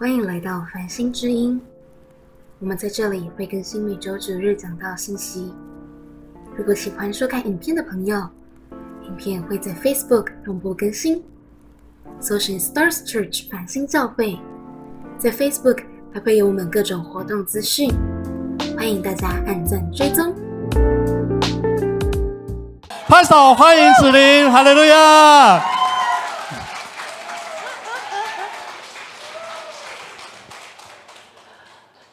欢迎来到繁星之音。我们在这里会更新每周九日讲到信息。如果喜欢收看影片的朋友，影片会在 Facebook 同步更新。搜寻 Stars Church 繁星教会，在 Facebook 还会有我们各种活动资讯，欢迎大家按赞追踪。拍手欢迎子琳，哈利路亚！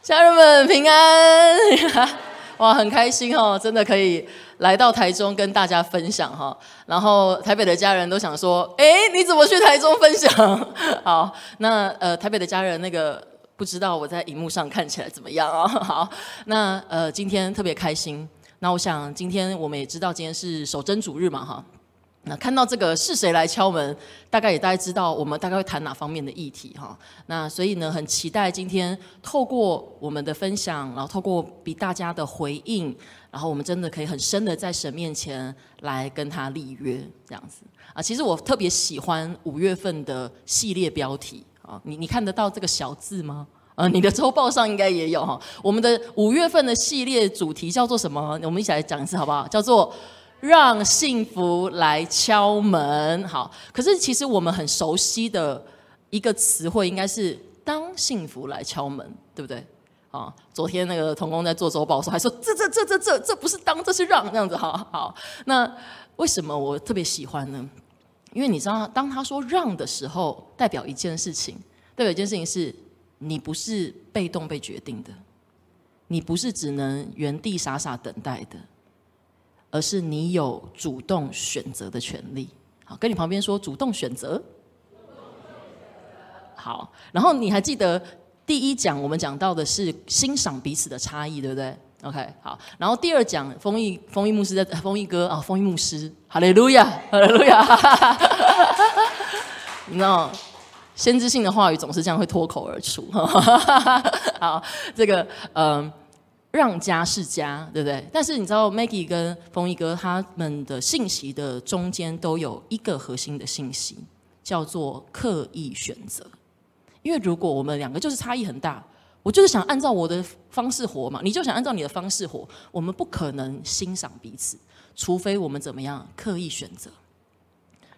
家人们平安，哇，很开心哦，真的可以来到台中跟大家分享哈。然后台北的家人都想说，哎，你怎么去台中分享？好，那呃，台北的家人那个不知道我在荧幕上看起来怎么样啊？好，那呃，今天特别开心。那我想今天我们也知道今天是守真主日嘛哈。那看到这个是谁来敲门，大概也大概知道我们大概会谈哪方面的议题哈。那所以呢，很期待今天透过我们的分享，然后透过比大家的回应，然后我们真的可以很深的在神面前来跟他立约这样子啊。其实我特别喜欢五月份的系列标题啊，你你看得到这个小字吗？呃，你的周报上应该也有哈。我们的五月份的系列主题叫做什么？我们一起来讲一次好不好？叫做。让幸福来敲门，好。可是其实我们很熟悉的一个词汇，应该是当幸福来敲门，对不对？啊，昨天那个童工在做周报的时候还说，这这这这这这不是当，这是让，这样子，好好。那为什么我特别喜欢呢？因为你知道，当他说让的时候，代表一件事情，代表一件事情是你不是被动被决定的，你不是只能原地傻傻等待的。而是你有主动选择的权利。好，跟你旁边说主动选择。好，然后你还记得第一讲我们讲到的是欣赏彼此的差异，对不对？OK，好。然后第二讲丰益丰益牧师在丰益哥啊，丰益牧师，哈利路亚，哈利路亚。你知道，先知性的话语总是这样会脱口而出。好，这个嗯。让家是家，对不对？但是你知道，Maggie 跟风一哥他们的信息的中间都有一个核心的信息，叫做刻意选择。因为如果我们两个就是差异很大，我就是想按照我的方式活嘛，你就想按照你的方式活，我们不可能欣赏彼此，除非我们怎么样刻意选择。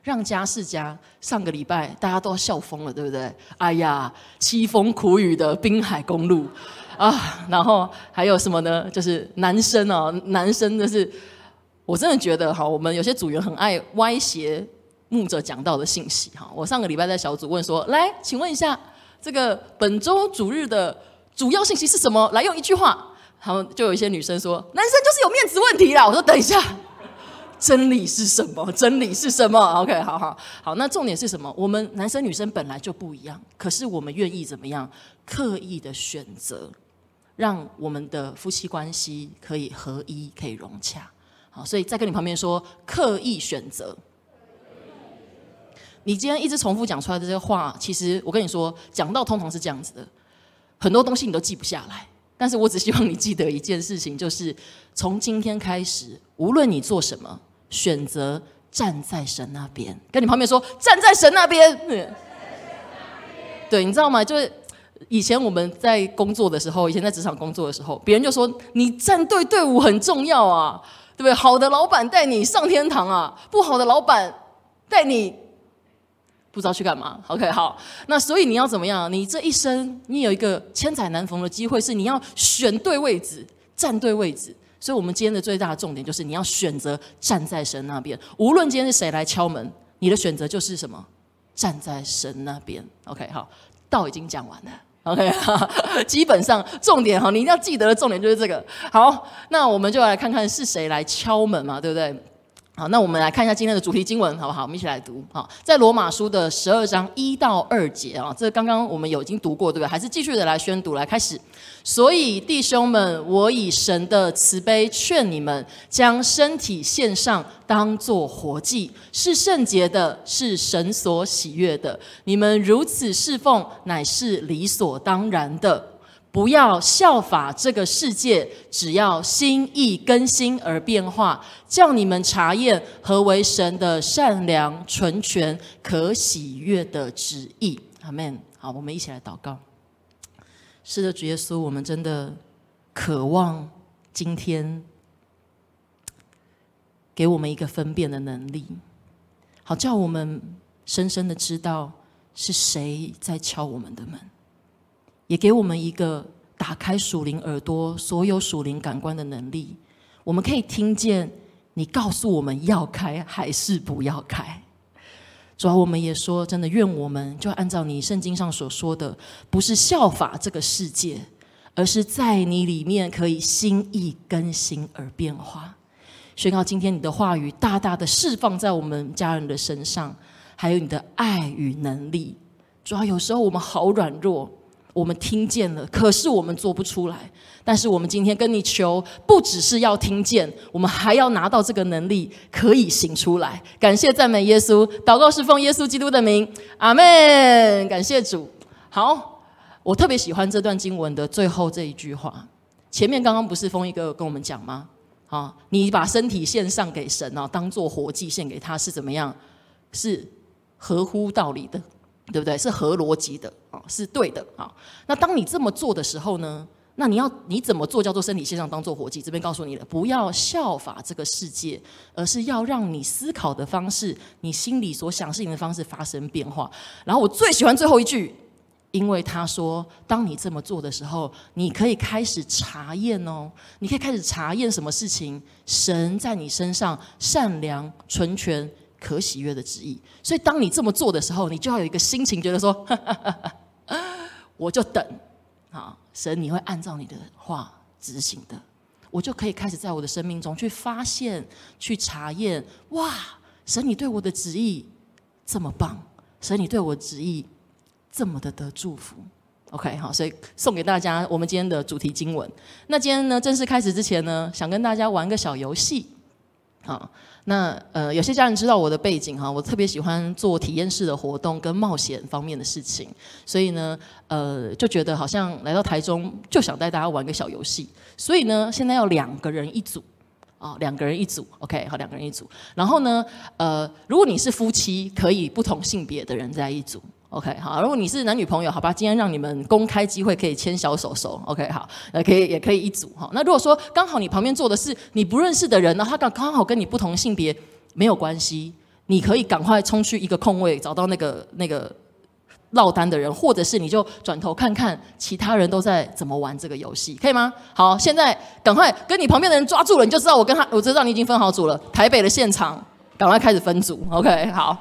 让家是家，上个礼拜大家都要笑疯了，对不对？哎呀，凄风苦雨的滨海公路。啊，然后还有什么呢？就是男生哦，男生就是，我真的觉得哈，我们有些组员很爱歪斜牧者讲到的信息哈。我上个礼拜在小组问说，来，请问一下，这个本周主日的主要信息是什么？来用一句话，然后就有一些女生说，男生就是有面子问题啦。我说等一下，真理是什么？真理是什么？OK，好好好，那重点是什么？我们男生女生本来就不一样，可是我们愿意怎么样？刻意的选择。让我们的夫妻关系可以合一，可以融洽。好，所以再跟你旁边说，刻意选择。你今天一直重复讲出来的这些话，其实我跟你说，讲到通常是这样子的，很多东西你都记不下来。但是我只希望你记得一件事情，就是从今天开始，无论你做什么，选择站在神那边。跟你旁边说，站在神那边。对，你知道吗？就是。以前我们在工作的时候，以前在职场工作的时候，别人就说你站队队伍很重要啊，对不对？好的老板带你上天堂啊，不好的老板带你不知道去干嘛。OK，好，那所以你要怎么样？你这一生你有一个千载难逢的机会，是你要选对位置，站对位置。所以我们今天的最大的重点就是你要选择站在神那边，无论今天是谁来敲门，你的选择就是什么？站在神那边。OK，好，道已经讲完了。OK，基本上重点哈，你一定要记得的重点就是这个。好，那我们就来看看是谁来敲门嘛，对不对？好，那我们来看一下今天的主题经文，好不好？我们一起来读。好，在罗马书的十二章一到二节啊，这刚刚我们有已经读过，对不对？还是继续的来宣读，来开始。所以弟兄们，我以神的慈悲劝你们，将身体献上，当作活祭，是圣洁的，是神所喜悦的。你们如此侍奉，乃是理所当然的。不要效法这个世界，只要心意更新而变化，叫你们查验何为神的善良、纯全、可喜悦的旨意。阿门。好，我们一起来祷告。是的，主耶稣，我们真的渴望今天给我们一个分辨的能力，好叫我们深深的知道是谁在敲我们的门，也给我们一个打开属灵耳朵、所有属灵感官的能力，我们可以听见你告诉我们要开还是不要开。主要我们也说，真的，愿我们就按照你圣经上所说的，不是效法这个世界，而是在你里面可以心意更新而变化。宣告今天你的话语大大的释放在我们家人的身上，还有你的爱与能力。主要有时候我们好软弱。我们听见了，可是我们做不出来。但是我们今天跟你求，不只是要听见，我们还要拿到这个能力，可以行出来。感谢赞美耶稣，祷告是奉耶稣基督的名，阿门。感谢主。好，我特别喜欢这段经文的最后这一句话。前面刚刚不是风一哥跟我们讲吗？啊，你把身体献上给神啊，当做活祭献给他，是怎么样？是合乎道理的。对不对？是合逻辑的是对的啊。那当你这么做的时候呢？那你要你怎么做叫做身体线上当做活计？这边告诉你了，不要效法这个世界，而是要让你思考的方式，你心里所想事情的方式发生变化。然后我最喜欢最后一句，因为他说，当你这么做的时候，你可以开始查验哦，你可以开始查验什么事情，神在你身上善良纯全。可喜悦的旨意，所以当你这么做的时候，你就要有一个心情，觉得说，哈哈哈哈我就等啊，神你会按照你的话执行的，我就可以开始在我的生命中去发现、去查验，哇，神你对我的旨意这么棒，神你对我旨意这么的得祝福，OK，好，所以送给大家我们今天的主题经文。那今天呢，正式开始之前呢，想跟大家玩个小游戏，好。那呃，有些家人知道我的背景哈，我特别喜欢做体验式的活动跟冒险方面的事情，所以呢，呃，就觉得好像来到台中就想带大家玩个小游戏，所以呢，现在要两个人一组啊，两个人一组，OK，好，两个人一组，然后呢，呃，如果你是夫妻，可以不同性别的人在一组。OK，好，如果你是男女朋友，好吧，今天让你们公开机会可以牵小手手，OK，好，呃，可以也可以一组哈。那如果说刚好你旁边坐的是你不认识的人呢，他刚刚好跟你不同性别，没有关系，你可以赶快冲去一个空位，找到那个那个落单的人，或者是你就转头看看其他人都在怎么玩这个游戏，可以吗？好，现在赶快跟你旁边的人抓住了，你就知道我跟他，我知道你已经分好组了。台北的现场。赶快开始分组，OK，好，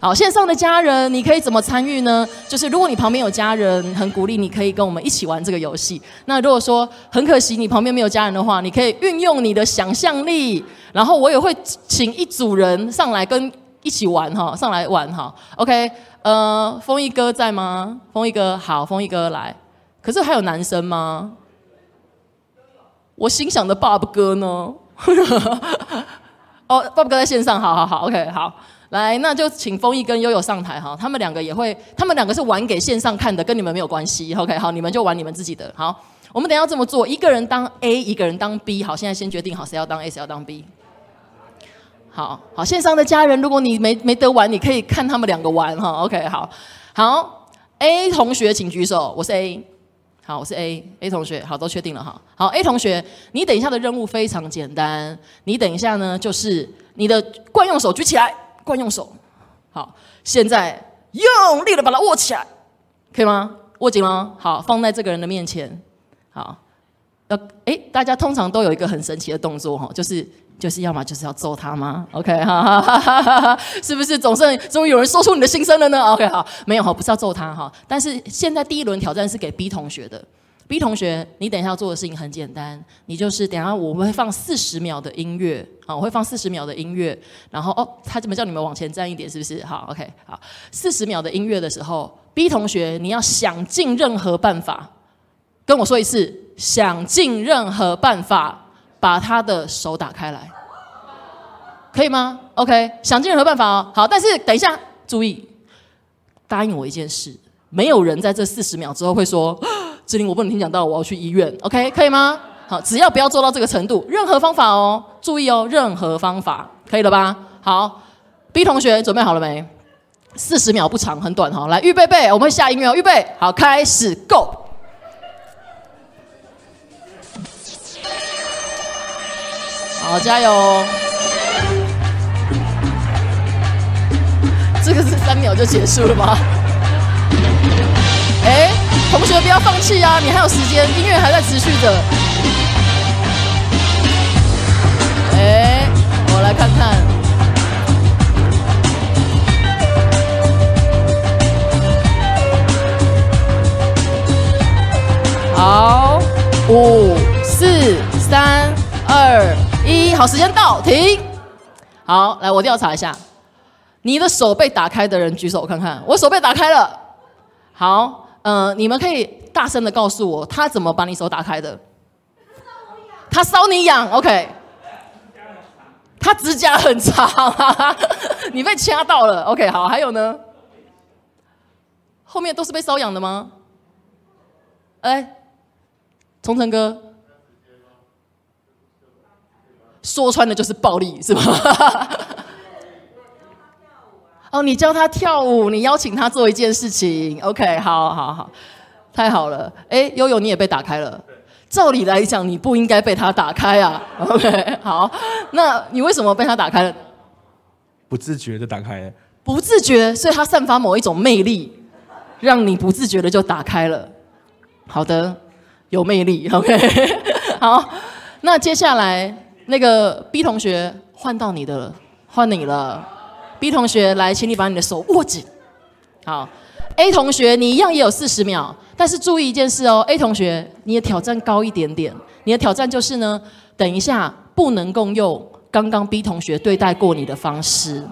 好，线上的家人，你可以怎么参与呢？就是如果你旁边有家人，很鼓励你可以跟我们一起玩这个游戏。那如果说很可惜你旁边没有家人的话，你可以运用你的想象力，然后我也会请一组人上来跟一起玩哈，上来玩哈，OK，呃，风一哥在吗？风一哥好，风一哥来，可是还有男生吗？我心想的爸爸哥呢？哦，，Bob 哥在线上，好好好，OK，好，来，那就请丰毅跟悠悠上台哈，他们两个也会，他们两个是玩给线上看的，跟你们没有关系，OK，好，你们就玩你们自己的，好，我们等下这么做，一个人当 A，一个人当 B，好，现在先决定好谁要当 A，谁要当 B，好好，线上的家人，如果你没没得玩，你可以看他们两个玩哈，OK，好，好，A 同学请举手，我是 A。好，我是 A，A 同学，好，都确定了哈。好，A 同学，你等一下的任务非常简单，你等一下呢，就是你的惯用手举起来，惯用手，好，现在用力的把它握起来，可以吗？握紧了，好，放在这个人的面前，好，呃，哎，大家通常都有一个很神奇的动作哈，就是。就是要么就是要揍他吗？OK，哈 哈哈哈哈，是不是总算终于有人说出你的心声了呢？OK，好，没有哈，不是要揍他哈。但是现在第一轮挑战是给 B 同学的，B 同学，你等一下要做的事情很简单，你就是等下我们会放四十秒的音乐，啊，我会放四十秒的音乐，然后哦，他怎么叫你们往前站一点？是不是？好，OK，好，四十秒的音乐的时候，B 同学你要想尽任何办法，跟我说一次，想尽任何办法。把他的手打开来，可以吗？OK，想尽任何办法哦。好，但是等一下，注意，答应我一件事，没有人在这四十秒之后会说：“志玲，我不能听讲到，我要去医院。”OK，可以吗？好，只要不要做到这个程度，任何方法哦，注意哦，任何方法，可以了吧？好，B 同学准备好了没？四十秒不长，很短哈。来，预备备，我们下音乐哦。预备好，开始，Go。好，加油！这个是三秒就结束了吗？哎，同学不要放弃啊，你还有时间，音乐还在持续着。哎，我来看看。好，五、四、三、二、一，好，时间到，停。好，来，我调查一下。你的手被打开的人举手，我看看。我手被打开了。好，嗯，你们可以大声的告诉我，他怎么把你手打开的？他搔你痒，OK。他指甲很长，你被掐到了，OK。好，还有呢？后面都是被搔痒的吗？哎，崇成哥，说穿了就是暴力，是吗？哦，你教他跳舞，你邀请他做一件事情，OK，好好好，太好了。哎，悠悠你也被打开了，照理来讲你不应该被他打开啊，OK，好，那你为什么被他打开了？不自觉的打开了。不自觉，所以他散发某一种魅力，让你不自觉的就打开了。好的，有魅力，OK，好，那接下来那个 B 同学换到你的了，换你了。B 同学，来，请你把你的手握紧。好，A 同学，你一样也有四十秒，但是注意一件事哦，A 同学，你的挑战高一点点。你的挑战就是呢，等一下不能够用刚刚 B 同学对待过你的方式，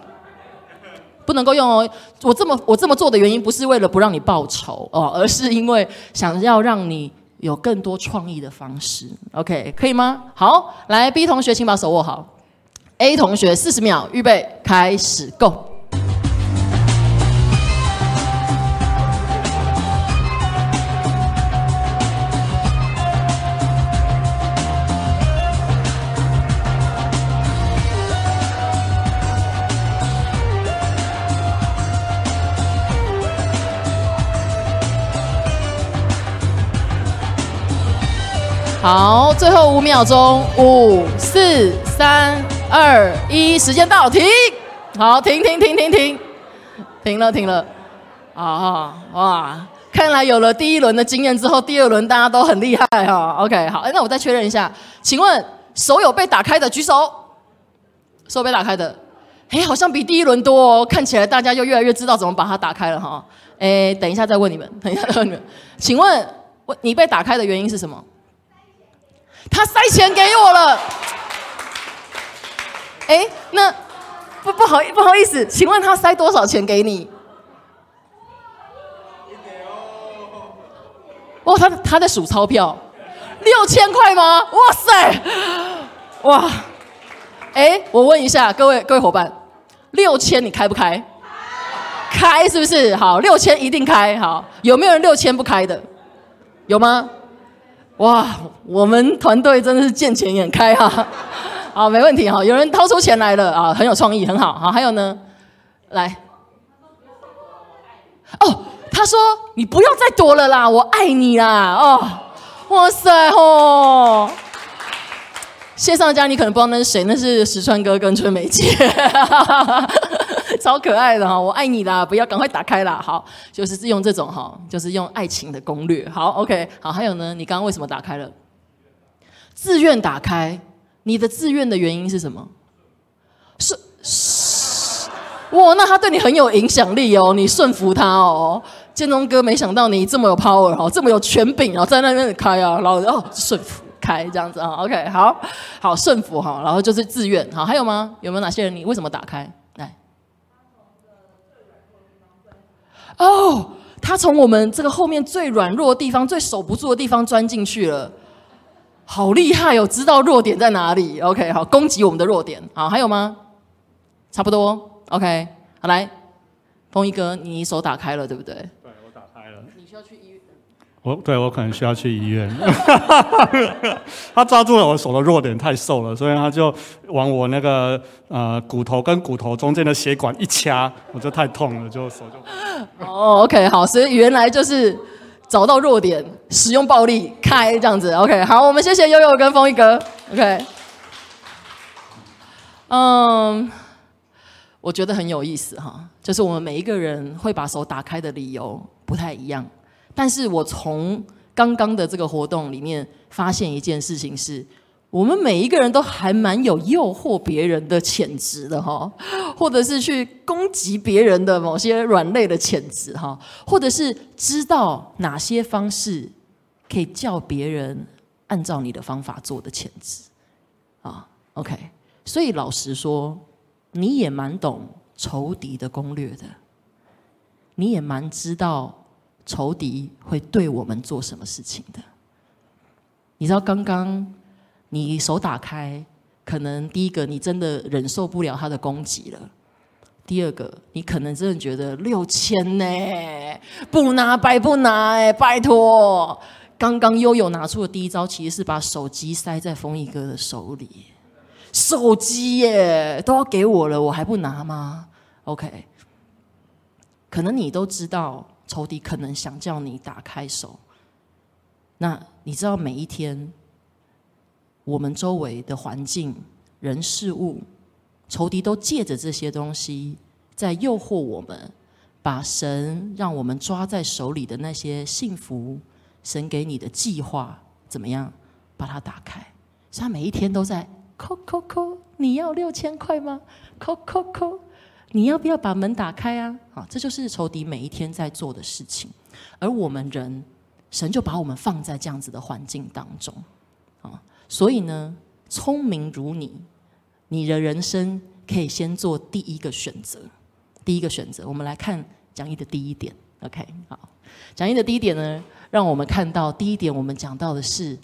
不能够用哦。我这么我这么做的原因，不是为了不让你报仇哦，而是因为想要让你有更多创意的方式。OK，可以吗？好，来，B 同学，请把手握好。A 同学，四十秒，预备，开始，Go。好，最后五秒钟，五、四、三。二一，时间到，停，好，停停停停停，停了停了，啊哇，看来有了第一轮的经验之后，第二轮大家都很厉害哈。OK，好，那我再确认一下，请问手有被打开的举手，手被打开的，哎，好像比第一轮多哦，看起来大家又越来越知道怎么把它打开了哈。哎，等一下再问你们，等一下再问你们，请问我你被打开的原因是什么？他塞钱给我了。哎，那不不好不好意思，请问他塞多少钱给你？哦，他他在数钞票，六千块吗？哇塞，哇！哎，我问一下各位各位伙伴，六千你开不开？开是不是？好，六千一定开。好，有没有人六千不开的？有吗？哇，我们团队真的是见钱眼开哈。好，没问题哈。有人掏出钱来了啊，很有创意，很好。好，还有呢，来。哦，他说你不要再躲了啦，我爱你啦。哦，哇塞吼！线上的家你可能不知道那是谁，那是石川哥跟春梅姐，超可爱的哈。我爱你啦，不要赶快打开啦。好，就是用这种哈，就是用爱情的攻略。好，OK。好，还有呢，你刚刚为什么打开了？自愿打开。你的自愿的原因是什么？是是哇，那他对你很有影响力哦，你顺服他哦。建中哥，没想到你这么有 power 哦，这么有权柄哦，在那边开啊，然后哦顺服开这样子啊。OK，好好顺服哈，然后就是自愿好，还有吗？有没有哪些人？你为什么打开？来，哦，他从我们这个后面最软弱的地方、最守不住的地方钻进去了。好厉害哦！知道弱点在哪里？OK，好，攻击我们的弱点。好，还有吗？差不多。OK，好来，风一哥，你手打开了，对不对？对，我打开了。你需要去医院？我对我可能需要去医院。他抓住了我手的弱点，太瘦了，所以他就往我那个呃骨头跟骨头中间的血管一掐，我就太痛了，就手就。哦，OK，好，所以原来就是。找到弱点，使用暴力开这样子，OK，好，我们谢谢悠悠跟风一哥，OK。嗯，我觉得很有意思哈，就是我们每一个人会把手打开的理由不太一样，但是我从刚刚的这个活动里面发现一件事情是。我们每一个人都还蛮有诱惑别人的潜质的哈，或者是去攻击别人的某些软肋的潜质哈，或者是知道哪些方式可以叫别人按照你的方法做的潜质啊。OK，所以老实说，你也蛮懂仇敌的攻略的，你也蛮知道仇敌会对我们做什么事情的。你知道刚刚。你手打开，可能第一个你真的忍受不了他的攻击了；第二个，你可能真的觉得六千呢，不拿白不拿哎，拜托！刚刚悠悠拿出的第一招，其实是把手机塞在丰毅哥的手里，手机耶都要给我了，我还不拿吗？OK，可能你都知道仇敌可能想叫你打开手，那你知道每一天。我们周围的环境、人事物、仇敌都借着这些东西，在诱惑我们，把神让我们抓在手里的那些幸福、神给你的计划，怎么样把它打开？所以他每一天都在扣扣扣，你要六千块吗？扣扣扣，你要不要把门打开啊？好，这就是仇敌每一天在做的事情。而我们人，神就把我们放在这样子的环境当中，啊。所以呢，聪明如你，你的人生可以先做第一个选择。第一个选择，我们来看讲义的第一点。OK，好，讲义的第一点呢，让我们看到第一点，我们讲到的是，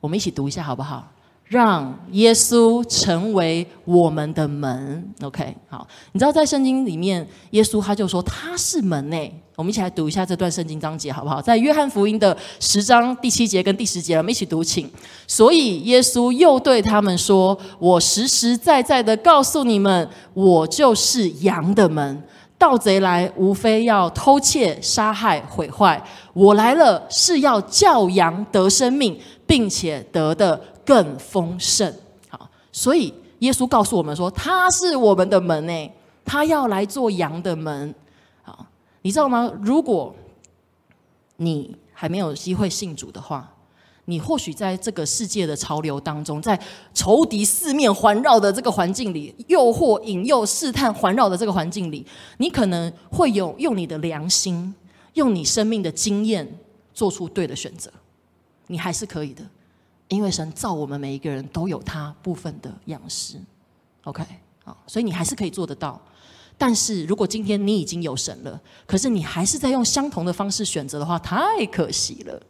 我们一起读一下好不好？让耶稣成为我们的门，OK，好。你知道在圣经里面，耶稣他就说他是门诶。我们一起来读一下这段圣经章节好不好？在约翰福音的十章第七节跟第十节，我们一起读，请。所以耶稣又对他们说：“我实实在在的告诉你们，我就是羊的门。盗贼来，无非要偷窃、杀害、毁坏。我来了，是要叫羊得生命，并且得的。”更丰盛，好，所以耶稣告诉我们说，他是我们的门诶，他要来做羊的门，好，你知道吗？如果你还没有机会信主的话，你或许在这个世界的潮流当中，在仇敌四面环绕的这个环境里，诱惑、引诱、试探环绕的这个环境里，你可能会有用你的良心，用你生命的经验，做出对的选择，你还是可以的。因为神造我们每一个人都有他部分的样式，OK，好，所以你还是可以做得到。但是如果今天你已经有神了，可是你还是在用相同的方式选择的话，太可惜了。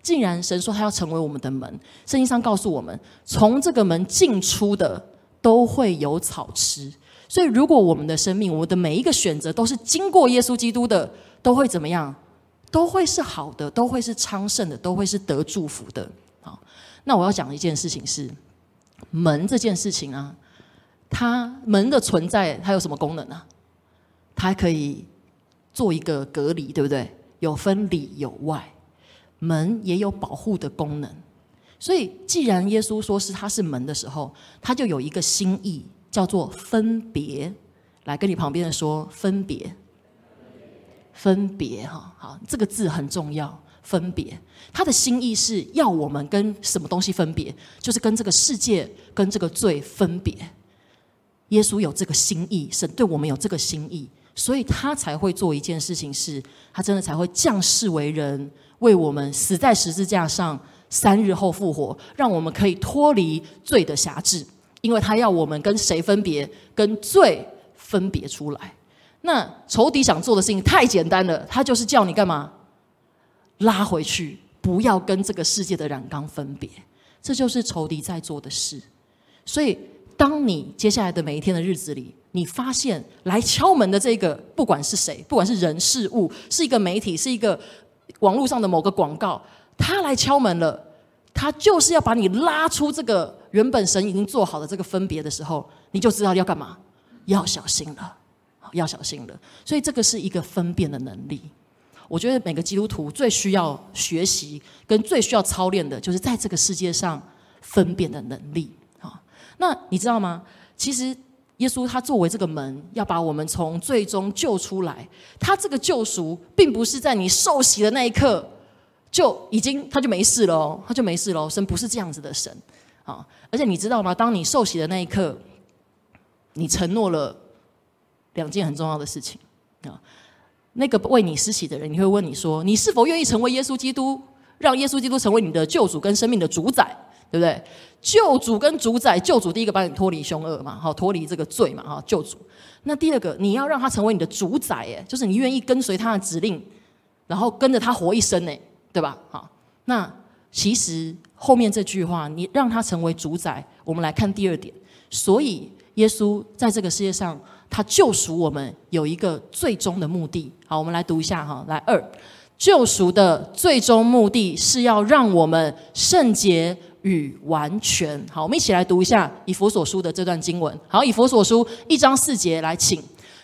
既然神说他要成为我们的门，圣经上告诉我们，从这个门进出的都会有草吃。所以如果我们的生命，我们的每一个选择都是经过耶稣基督的，都会怎么样？都会是好的，都会是昌盛的，都会是得祝福的。那我要讲一件事情是，门这件事情啊，它门的存在，它有什么功能呢？它可以做一个隔离，对不对？有分里有外，门也有保护的功能。所以，既然耶稣说是他是门的时候，他就有一个心意，叫做分别。来跟你旁边的说，分别，分别哈，好，这个字很重要。分别，他的心意是要我们跟什么东西分别？就是跟这个世界、跟这个罪分别。耶稣有这个心意，神对我们有这个心意，所以他才会做一件事情，是他真的才会降世为人，为我们死在十字架上，三日后复活，让我们可以脱离罪的辖制。因为他要我们跟谁分别？跟罪分别出来。那仇敌想做的事情太简单了，他就是叫你干嘛？拉回去，不要跟这个世界的染缸分别，这就是仇敌在做的事。所以，当你接下来的每一天的日子里，你发现来敲门的这个，不管是谁，不管是人事物，是一个媒体，是一个网络上的某个广告，他来敲门了，他就是要把你拉出这个原本神已经做好的这个分别的时候，你就知道要干嘛，要小心了，要小心了。所以，这个是一个分辨的能力。我觉得每个基督徒最需要学习跟最需要操练的，就是在这个世界上分辨的能力啊。那你知道吗？其实耶稣他作为这个门，要把我们从最终救出来。他这个救赎，并不是在你受洗的那一刻就已经他就没事了，他就没事了。神不是这样子的神啊！而且你知道吗？当你受洗的那一刻，你承诺了两件很重要的事情。那个为你施洗的人，你会问你说：你是否愿意成为耶稣基督，让耶稣基督成为你的救主跟生命的主宰？对不对？救主跟主宰，救主第一个把你脱离凶恶嘛，好脱离这个罪嘛，哈，救主。那第二个，你要让他成为你的主宰，哎，就是你愿意跟随他的指令，然后跟着他活一生，哎，对吧？好，那其实后面这句话，你让他成为主宰，我们来看第二点。所以耶稣在这个世界上，他救赎我们有一个最终的目的。好，我们来读一下哈，来二，救赎的最终目的是要让我们圣洁。与完全好，我们一起来读一下以佛所书的这段经文。好，以佛所书一章四节来，请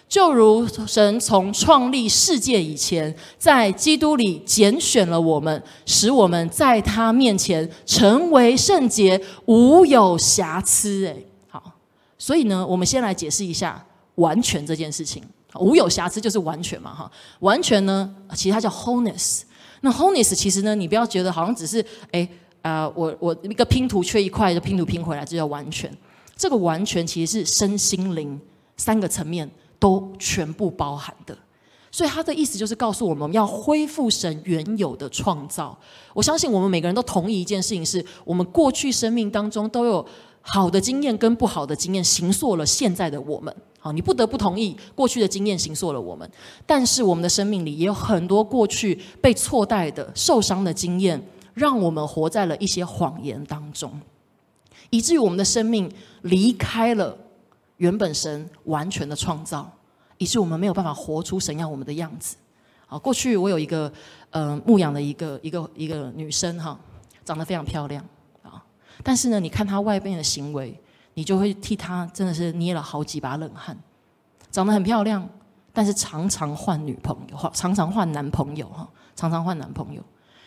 就如神从创立世界以前，在基督里拣选了我们，使我们在他面前成为圣洁，无有瑕疵。哎，好，所以呢，我们先来解释一下完全这件事情。无有瑕疵就是完全嘛，哈，完全呢，其实它叫 wholeness。那 wholeness 其实呢，你不要觉得好像只是哎。啊，我我一个拼图缺一块，就拼图拼回来，这叫完全。这个完全其实是身心灵三个层面都全部包含的。所以他的意思就是告诉我们，要恢复神原有的创造。我相信我们每个人都同意一件事情：是我们过去生命当中都有好的经验跟不好的经验，形塑了现在的我们。好，你不得不同意过去的经验形塑了我们，但是我们的生命里也有很多过去被错待的、受伤的经验。让我们活在了一些谎言当中，以至于我们的生命离开了原本神完全的创造，以致我们没有办法活出神要我们的样子。好，过去我有一个呃牧养的一个一个一个女生哈，长得非常漂亮啊，但是呢，你看她外边的行为，你就会替她真的是捏了好几把冷汗。长得很漂亮，但是常常换女朋友，常常换男朋友哈，常常换男朋友。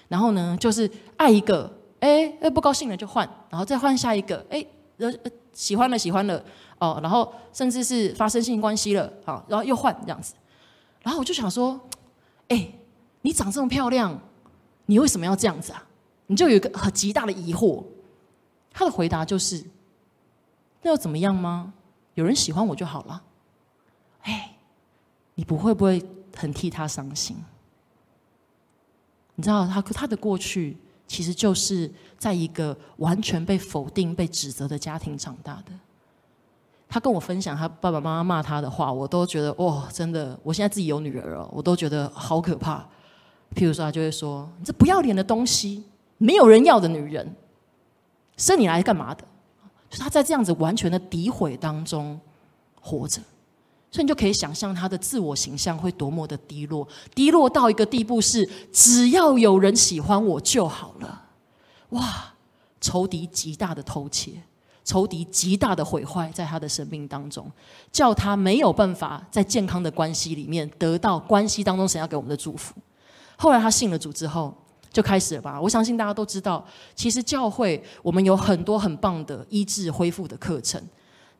然后呢，就是爱一个，哎，不高兴了就换，然后再换下一个，哎，呃，喜欢了喜欢了，哦，然后甚至是发生性关系了，好，然后又换这样子，然后我就想说，哎，你长这么漂亮，你为什么要这样子啊？你就有一个很极大的疑惑。他的回答就是，那又怎么样吗？有人喜欢我就好了。哎，你不会不会很替他伤心？你知道他他的过去其实就是在一个完全被否定、被指责的家庭长大的。他跟我分享他爸爸妈妈骂他的话，我都觉得哇，真的！我现在自己有女儿了，我都觉得好可怕。譬如说，他就会说：“你这不要脸的东西，没有人要的女人，生你来干嘛的？”他在这样子完全的诋毁当中活着。所以你就可以想象他的自我形象会多么的低落，低落到一个地步是只要有人喜欢我就好了。哇，仇敌极大的偷窃，仇敌极大的毁坏在他的生命当中，叫他没有办法在健康的关系里面得到关系当中神要给我们的祝福。后来他信了主之后，就开始了吧。我相信大家都知道，其实教会我们有很多很棒的医治恢复的课程。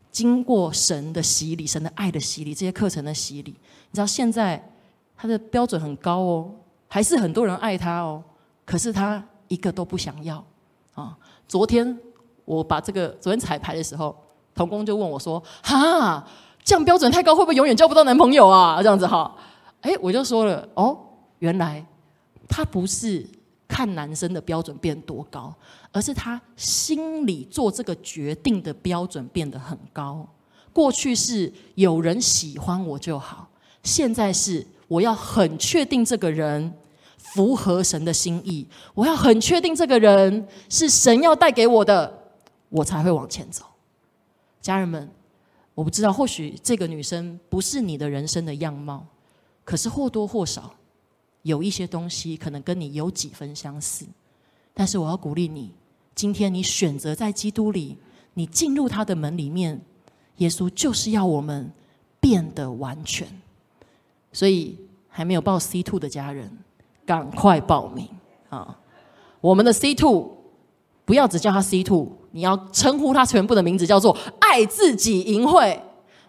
经过神的洗礼，神的爱的洗礼，这些课程的洗礼，你知道现在他的标准很高哦，还是很多人爱他哦，可是他一个都不想要啊。昨天我把这个昨天彩排的时候，童工就问我说：“哈，这样标准太高，会不会永远交不到男朋友啊？”这样子哈，哎，我就说了哦，原来他不是。看男生的标准变多高，而是他心里做这个决定的标准变得很高。过去是有人喜欢我就好，现在是我要很确定这个人符合神的心意，我要很确定这个人是神要带给我的，我才会往前走。家人们，我不知道，或许这个女生不是你的人生的样貌，可是或多或少。有一些东西可能跟你有几分相似，但是我要鼓励你，今天你选择在基督里，你进入他的门里面，耶稣就是要我们变得完全。所以还没有报 C two 的家人，赶快报名啊！我们的 C two 不要只叫他 C two，你要称呼他全部的名字，叫做爱自己营会。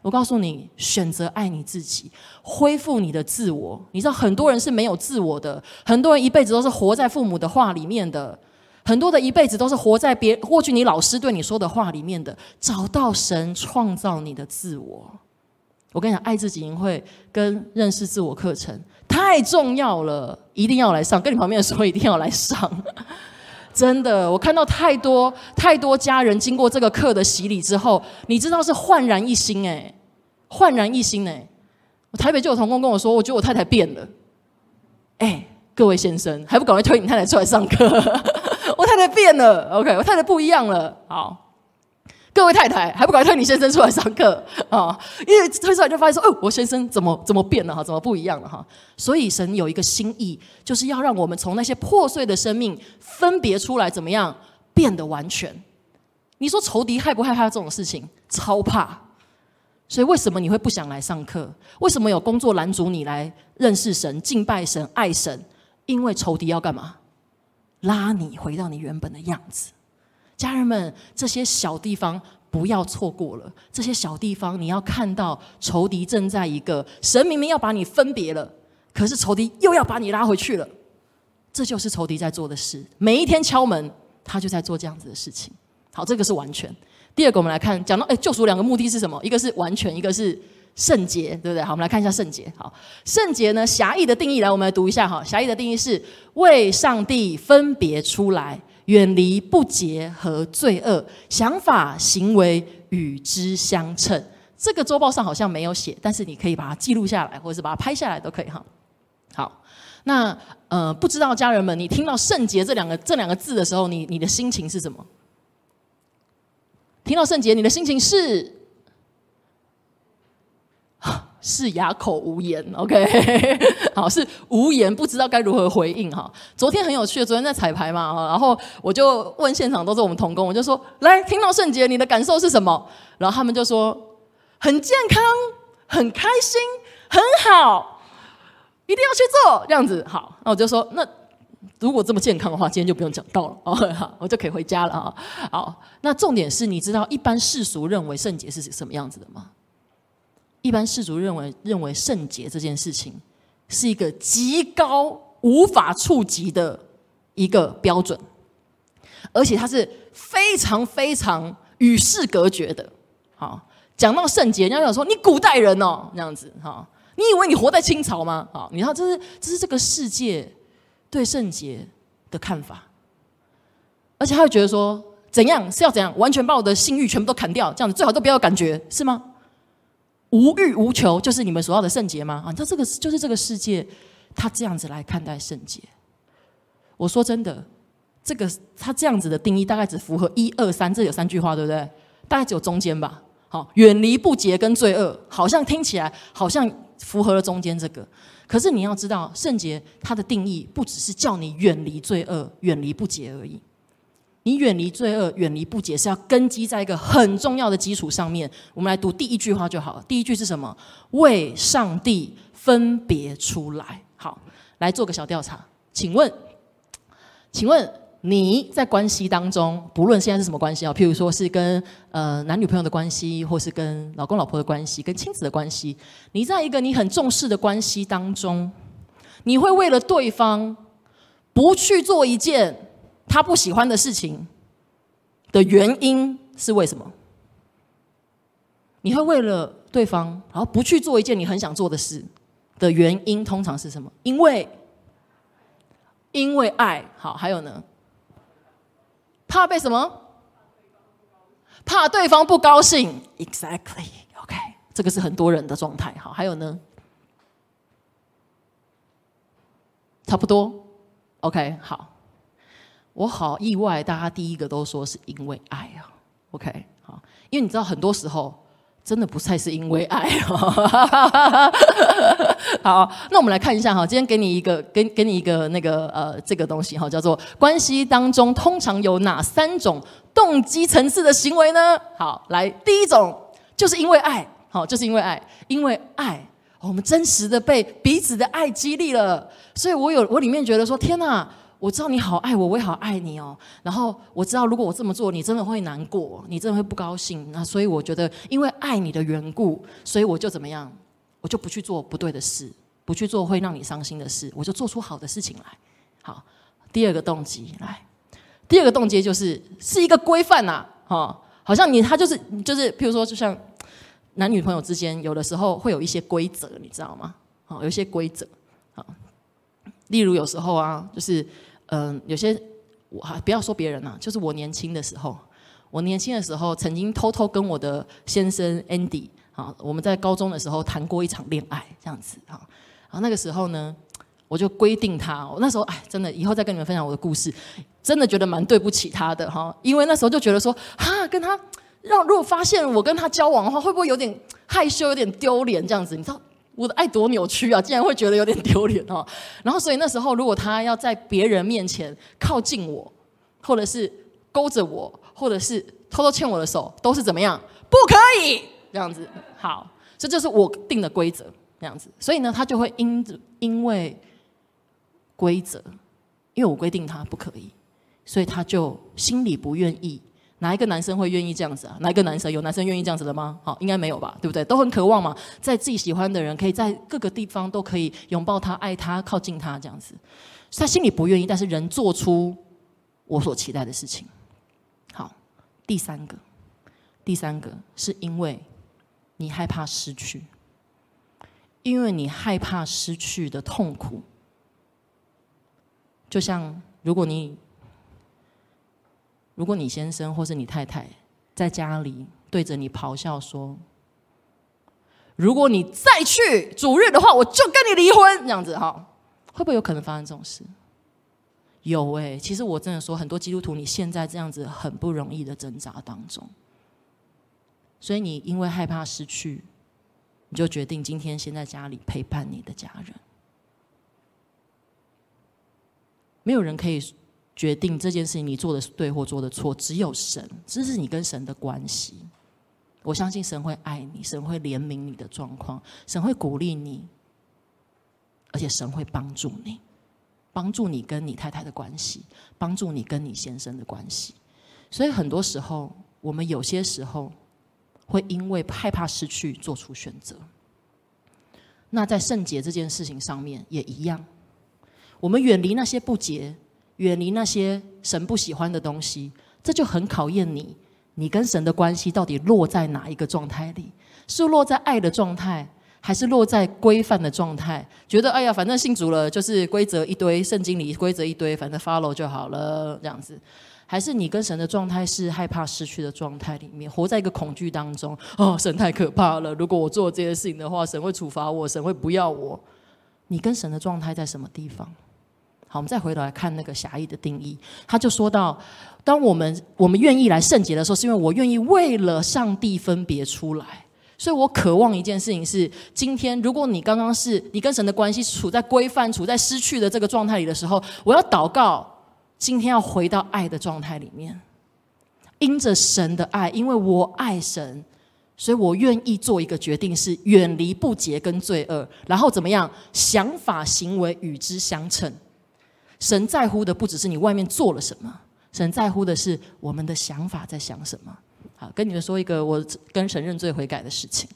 我告诉你，选择爱你自己，恢复你的自我。你知道很多人是没有自我的，很多人一辈子都是活在父母的话里面的，很多的一辈子都是活在别过去你老师对你说的话里面的。找到神创造你的自我。我跟你讲，爱自己营会跟认识自我课程太重要了，一定要来上。跟你旁边的说，一定要来上。真的，我看到太多太多家人经过这个课的洗礼之后，你知道是焕然一新哎，焕然一新呢。我台北就有同工跟我说，我觉得我太太变了。哎，各位先生，还不赶快推你太太出来上课？我太太变了，OK，我太太不一样了。好。各位太太，还不赶快推你先生出来上课啊？因为推出来就发现说，哦，我先生怎么怎么变了哈？怎么不一样了哈？所以神有一个心意，就是要让我们从那些破碎的生命分别出来，怎么样变得完全？你说仇敌害不害怕这种事情？超怕！所以为什么你会不想来上课？为什么有工作拦阻你来认识神、敬拜神、爱神？因为仇敌要干嘛？拉你回到你原本的样子。家人们，这些小地方不要错过了。这些小地方，你要看到仇敌正在一个神明明要把你分别了，可是仇敌又要把你拉回去了。这就是仇敌在做的事。每一天敲门，他就在做这样子的事情。好，这个是完全。第二个，我们来看，讲到哎，救赎两个目的是什么？一个是完全，一个是圣洁，对不对？好，我们来看一下圣洁。好，圣洁呢，狭义的定义来，我们来读一下哈。狭义的定义是为上帝分别出来。远离不洁和罪恶，想法行为与之相称。这个周报上好像没有写，但是你可以把它记录下来，或者是把它拍下来都可以哈。好，那呃，不知道家人们，你听到圣洁这两个这两个字的时候，你你的心情是什么？听到圣洁，你的心情是？是哑口无言，OK，好，是无言，不知道该如何回应哈。昨天很有趣，昨天在彩排嘛，然后我就问现场都是我们童工，我就说，来听到圣洁，你的感受是什么？然后他们就说，很健康，很开心，很好，一定要去做这样子。好，那我就说，那如果这么健康的话，今天就不用讲道了哦，好，我就可以回家了啊。好，那重点是你知道一般世俗认为圣洁是什么样子的吗？一般世俗认为，认为圣洁这件事情是一个极高、无法触及的一个标准，而且它是非常非常与世隔绝的。好，讲到圣洁，人家讲说你古代人哦，那样子哈，你以为你活在清朝吗？好，你看这是这是这个世界对圣洁的看法，而且他会觉得说，怎样是要怎样，完全把我的性欲全部都砍掉，这样子最好都不要有感觉，是吗？无欲无求，就是你们所要的圣洁吗？啊，他这个就是这个世界，他这样子来看待圣洁。我说真的，这个他这样子的定义，大概只符合一二三，这有三句话，对不对？大概只有中间吧。好，远离不洁跟罪恶，好像听起来好像符合了中间这个。可是你要知道，圣洁它的定义不只是叫你远离罪恶、远离不洁而已。你远离罪恶，远离不洁，是要根基在一个很重要的基础上面。我们来读第一句话就好了。第一句是什么？为上帝分别出来。好，来做个小调查。请问，请问你在关系当中，不论现在是什么关系啊，譬如说是跟呃男女朋友的关系，或是跟老公老婆的关系，跟亲子的关系，你在一个你很重视的关系当中，你会为了对方不去做一件？他不喜欢的事情的原因是为什么？你会为了对方，然后不去做一件你很想做的事的原因，通常是什么？因为因为爱好，还有呢？怕被什么？怕对方不高兴。Exactly，OK，这个是很多人的状态。好，还有呢？差不多，OK，好。我好意外，大家第一个都说是因为爱啊，OK，好，因为你知道很多时候真的不太是因为爱哦。好，那我们来看一下哈，今天给你一个，给给你一个那个呃这个东西哈，叫做关系当中通常有哪三种动机层次的行为呢？好，来第一种就是因为爱，好，就是因为爱，因为爱，我们真实的被彼此的爱激励了，所以我有我里面觉得说天哪。我知道你好爱我，我也好爱你哦。然后我知道，如果我这么做，你真的会难过，你真的会不高兴。那所以我觉得，因为爱你的缘故，所以我就怎么样，我就不去做不对的事，不去做会让你伤心的事，我就做出好的事情来。好，第二个动机来，第二个动机就是是一个规范呐，哈，好像你他就是就是，譬如说，就像男女朋友之间，有的时候会有一些规则，你知道吗？哦，有一些规则，好，例如有时候啊，就是。嗯，有些我还不要说别人呐，就是我年轻的时候，我年轻的时候曾经偷偷跟我的先生 Andy 啊，我们在高中的时候谈过一场恋爱，这样子啊，啊那个时候呢，我就规定他，我那时候哎，真的以后再跟你们分享我的故事，真的觉得蛮对不起他的哈，因为那时候就觉得说，哈，跟他让如果发现我跟他交往的话，会不会有点害羞，有点丢脸这样子，你知道？我的爱多扭曲啊！竟然会觉得有点丢脸哦。然后，所以那时候，如果他要在别人面前靠近我，或者是勾着我，或者是偷偷牵我的手，都是怎么样？不可以这样子。好，这就是我定的规则，这样子。所以呢，他就会因因为规则，因为我规定他不可以，所以他就心里不愿意。哪一个男生会愿意这样子啊？哪一个男生有男生愿意这样子的吗？好，应该没有吧，对不对？都很渴望嘛，在自己喜欢的人，可以在各个地方都可以拥抱他、爱他、靠近他这样子。他心里不愿意，但是人做出我所期待的事情。好，第三个，第三个是因为你害怕失去，因为你害怕失去的痛苦。就像如果你。如果你先生或是你太太在家里对着你咆哮说：“如果你再去主日的话，我就跟你离婚。”这样子哈，会不会有可能发生这种事？有哎，其实我真的说，很多基督徒你现在这样子很不容易的挣扎当中，所以你因为害怕失去，你就决定今天先在家里陪伴你的家人。没有人可以。决定这件事情你做的是对或做的错，只有神，这是你跟神的关系。我相信神会爱你，神会怜悯你的状况，神会鼓励你，而且神会帮助你，帮助你跟你太太的关系，帮助你跟你先生的关系。所以很多时候，我们有些时候会因为害怕失去做出选择。那在圣洁这件事情上面也一样，我们远离那些不洁。远离那些神不喜欢的东西，这就很考验你。你跟神的关系到底落在哪一个状态里？是落在爱的状态，还是落在规范的状态？觉得哎呀，反正信主了，就是规则一堆，圣经里规则一堆，反正 follow 就好了，这样子。还是你跟神的状态是害怕失去的状态里面，活在一个恐惧当中？哦，神太可怕了！如果我做这些事情的话，神会处罚我，神会不要我。你跟神的状态在什么地方？好，我们再回头来看那个狭义的定义，他就说到，当我们我们愿意来圣洁的时候，是因为我愿意为了上帝分别出来，所以我渴望一件事情是：今天如果你刚刚是你跟神的关系处在规范、处在失去的这个状态里的时候，我要祷告，今天要回到爱的状态里面，因着神的爱，因为我爱神，所以我愿意做一个决定，是远离不洁跟罪恶，然后怎么样，想法行为与之相称。神在乎的不只是你外面做了什么，神在乎的是我们的想法在想什么。好，跟你们说一个我跟神认罪悔改的事情。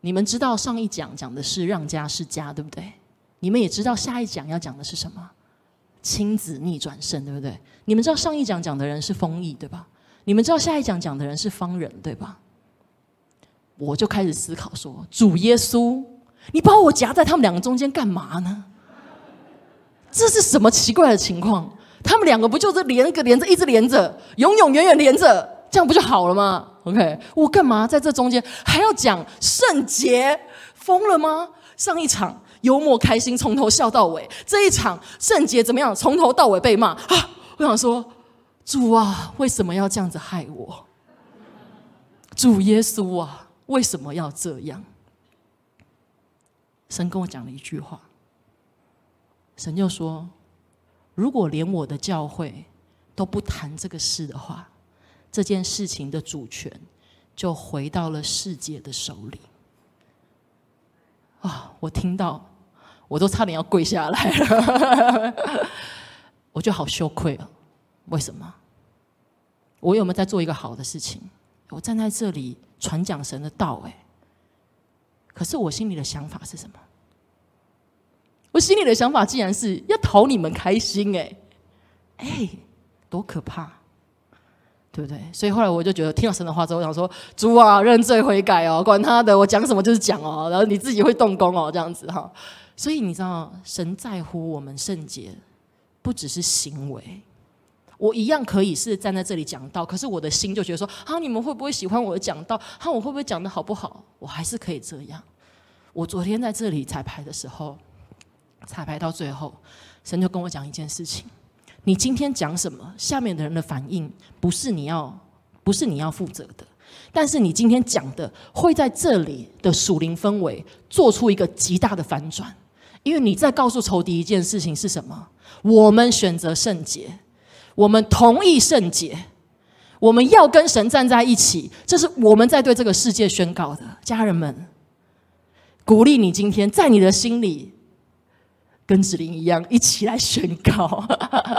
你们知道上一讲讲的是让家是家，对不对？你们也知道下一讲要讲的是什么？亲子逆转胜，对不对？你们知道上一讲讲的人是丰毅，对吧？你们知道下一讲讲的人是方人，对吧？我就开始思考说，主耶稣，你把我夹在他们两个中间干嘛呢？这是什么奇怪的情况？他们两个不就是连个连着，一直连着，永永远远连着，这样不就好了吗？OK，我干嘛在这中间还要讲圣洁？疯了吗？上一场幽默开心，从头笑到尾，这一场圣洁怎么样？从头到尾被骂啊！我想说，主啊，为什么要这样子害我？主耶稣啊，为什么要这样？神跟我讲了一句话。神就说：“如果连我的教会都不谈这个事的话，这件事情的主权就回到了世界的手里。”啊！我听到，我都差点要跪下来了。我就好羞愧了。为什么？我有没有在做一个好的事情？我站在这里传讲神的道，哎，可是我心里的想法是什么？我心里的想法竟然是要讨你们开心，哎，哎，多可怕，对不对？所以后来我就觉得听了神的话之后，我想说：主啊，认罪悔改哦，管他的，我讲什么就是讲哦，然后你自己会动工哦，这样子哈。所以你知道，神在乎我们圣洁，不只是行为。我一样可以是站在这里讲道，可是我的心就觉得说：啊，你们会不会喜欢我的讲道？啊，我会不会讲的好不好？我还是可以这样。我昨天在这里彩排的时候，彩排到最后，神就跟我讲一件事情：你今天讲什么，下面的人的反应不是你要，不是你要负责的。但是你今天讲的，会在这里的属灵氛围做出一个极大的反转，因为你在告诉仇敌一件事情是什么？我们选择圣洁。我们同意圣洁，我们要跟神站在一起，这是我们在对这个世界宣告的。家人们，鼓励你今天在你的心里跟子林一样，一起来宣告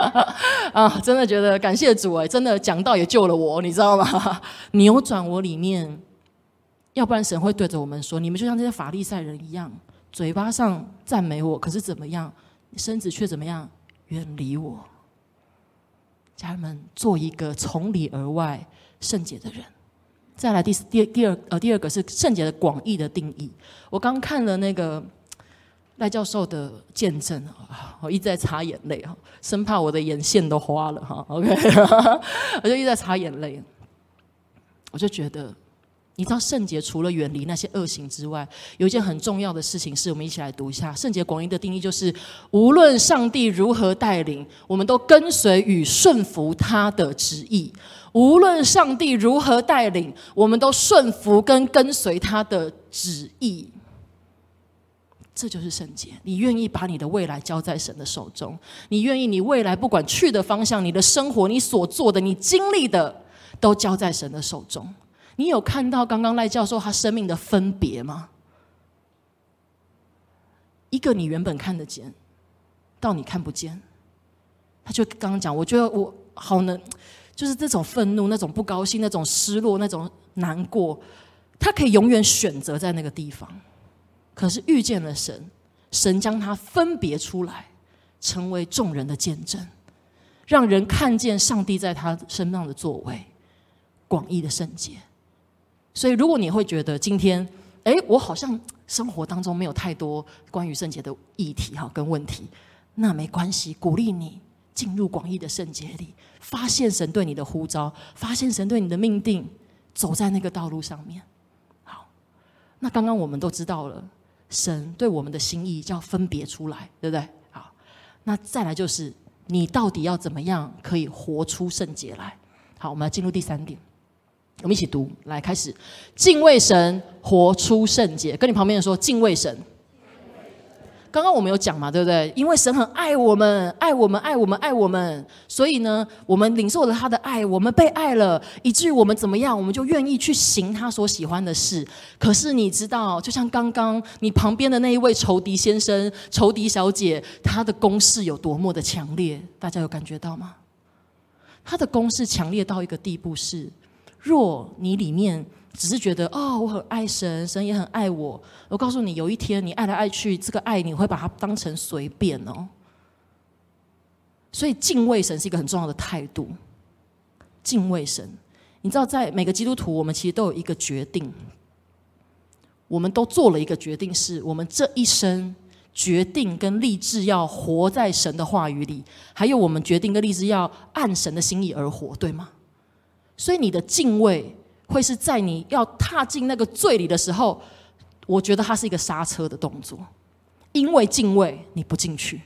啊！真的觉得感谢主哎，真的讲道也救了我，你知道吗？扭转我里面，要不然神会对着我们说：你们就像这些法利赛人一样，嘴巴上赞美我，可是怎么样，身子却怎么样远离我。家人们，做一个从里而外圣洁的人。再来第第第二呃第二个是圣洁的广义的定义。我刚看了那个赖教授的见证，我一直在擦眼泪哈，生怕我的眼线都花了哈。OK，我就一直在擦眼泪，我就觉得。你知道圣洁除了远离那些恶行之外，有一件很重要的事情，是我们一起来读一下圣洁广义的定义，就是无论上帝如何带领，我们都跟随与顺服他的旨意。无论上帝如何带领，我们都顺服跟跟随他的旨意。这就是圣洁。你愿意把你的未来交在神的手中？你愿意你未来不管去的方向、你的生活、你所做的、你经历的，都交在神的手中？你有看到刚刚赖教授他生命的分别吗？一个你原本看得见，到你看不见，他就刚刚讲，我觉得我好能，就是这种愤怒、那种不高兴、那种失落、那种难过，他可以永远选择在那个地方，可是遇见了神，神将他分别出来，成为众人的见证，让人看见上帝在他身上的作为，广义的圣洁。所以，如果你会觉得今天，哎，我好像生活当中没有太多关于圣洁的议题哈跟问题，那没关系，鼓励你进入广义的圣洁里，发现神对你的呼召，发现神对你的命定，走在那个道路上面。好，那刚刚我们都知道了，神对我们的心意叫分别出来，对不对？好，那再来就是你到底要怎么样可以活出圣洁来？好，我们要进入第三点。我们一起读，来开始，敬畏神，活出圣洁。跟你旁边人说，敬畏神。刚刚我们有讲嘛，对不对？因为神很爱我们，爱我们，爱我们，爱我们，所以呢，我们领受了他的爱，我们被爱了，以至于我们怎么样，我们就愿意去行他所喜欢的事。可是你知道，就像刚刚你旁边的那一位仇敌先生、仇敌小姐，他的攻势有多么的强烈？大家有感觉到吗？他的攻势强烈到一个地步是。若你里面只是觉得哦，我很爱神，神也很爱我，我告诉你，有一天你爱来爱去，这个爱你会把它当成随便哦。所以敬畏神是一个很重要的态度。敬畏神，你知道，在每个基督徒，我们其实都有一个决定，我们都做了一个决定，是我们这一生决定跟立志要活在神的话语里，还有我们决定跟立志要按神的心意而活，对吗？所以你的敬畏会是在你要踏进那个罪里的时候，我觉得它是一个刹车的动作，因为敬畏你不进去，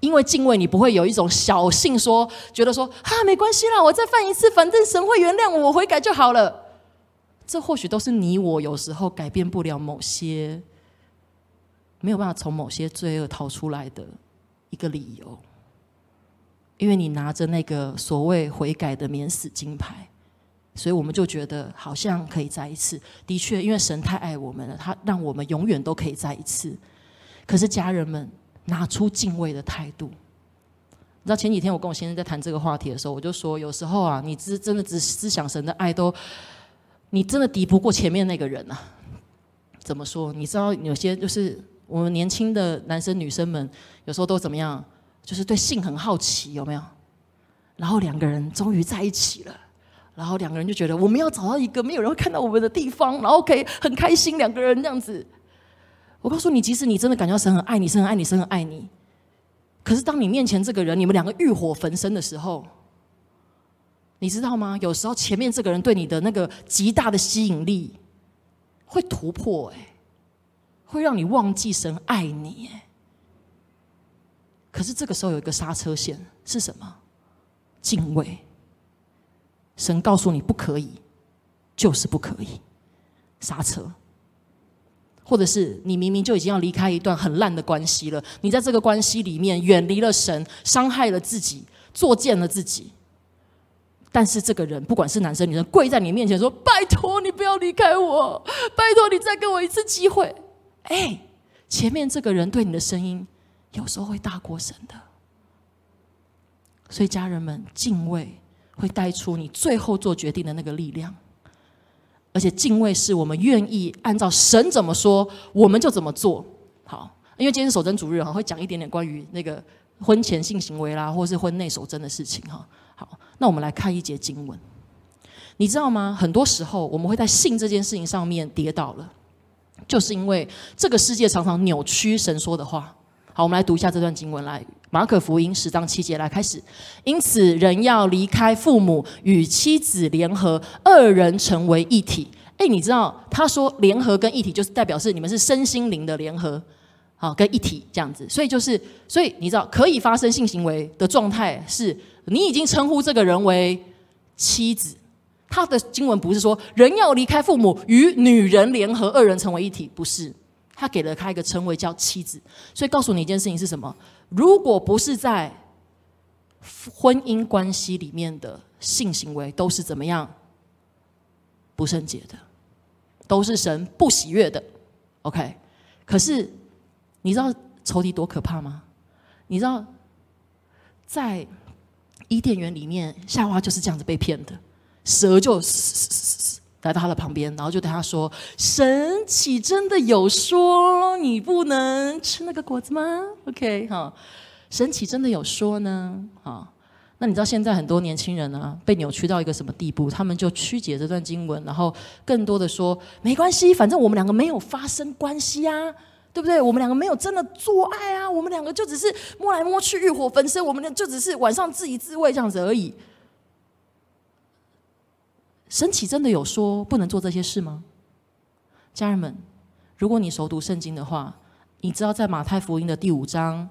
因为敬畏你不会有一种侥幸说，觉得说啊没关系啦，我再犯一次，反正神会原谅我，我悔改就好了。这或许都是你我有时候改变不了某些，没有办法从某些罪恶逃出来的一个理由。因为你拿着那个所谓悔改的免死金牌，所以我们就觉得好像可以再一次。的确，因为神太爱我们了，他让我们永远都可以再一次。可是家人们拿出敬畏的态度，你知道前几天我跟我先生在谈这个话题的时候，我就说，有时候啊，你只真的只思想神的爱都，你真的敌不过前面那个人啊。怎么说？你知道有些就是我们年轻的男生女生们，有时候都怎么样？就是对性很好奇，有没有？然后两个人终于在一起了，然后两个人就觉得我们要找到一个没有人会看到我们的地方，然后可以很开心，两个人这样子。我告诉你，即使你真的感觉到神很爱你，神很爱你，神很爱你。可是，当你面前这个人，你们两个欲火焚身的时候，你知道吗？有时候前面这个人对你的那个极大的吸引力，会突破，哎，会让你忘记神爱你，哎。可是这个时候有一个刹车线是什么？敬畏。神告诉你不可以，就是不可以，刹车。或者是你明明就已经要离开一段很烂的关系了，你在这个关系里面远离了神，伤害了自己，作践了自己。但是这个人不管是男生女生，跪在你面前说：“拜托你不要离开我，拜托你再给我一次机会。”哎，前面这个人对你的声音有时候会大过神的，所以家人们敬畏会带出你最后做决定的那个力量。而且敬畏是我们愿意按照神怎么说，我们就怎么做。好，因为今天是守贞主日哈，会讲一点点关于那个婚前性行为啦，或是婚内守贞的事情哈。好，那我们来看一节经文。你知道吗？很多时候我们会在性这件事情上面跌倒了，就是因为这个世界常常扭曲神说的话。好，我们来读一下这段经文来。马可福音十章七节来开始，因此人要离开父母，与妻子联合，二人成为一体。哎，你知道他说联合跟一体，就是代表是你们是身心灵的联合，好跟一体这样子。所以就是，所以你知道可以发生性行为的状态，是你已经称呼这个人为妻子。他的经文不是说人要离开父母，与女人联合，二人成为一体，不是。他给了他一个称谓叫妻子，所以告诉你一件事情是什么？如果不是在婚姻关系里面的性行为，都是怎么样不圣洁的，都是神不喜悦的。OK，可是你知道仇敌多可怕吗？你知道在伊甸园里面，夏娃就是这样子被骗的，蛇就。来到他的旁边，然后就对他说：“神岂真的有说你不能吃那个果子吗？”OK，哈，神岂真的有说呢？哈，那你知道现在很多年轻人啊，被扭曲到一个什么地步？他们就曲解这段经文，然后更多的说：“没关系，反正我们两个没有发生关系啊，对不对？我们两个没有真的做爱啊，我们两个就只是摸来摸去，欲火焚身，我们俩就只是晚上自娱自慰这样子而已。”神启真的有说不能做这些事吗？家人们，如果你熟读圣经的话，你知道在马太福音的第五章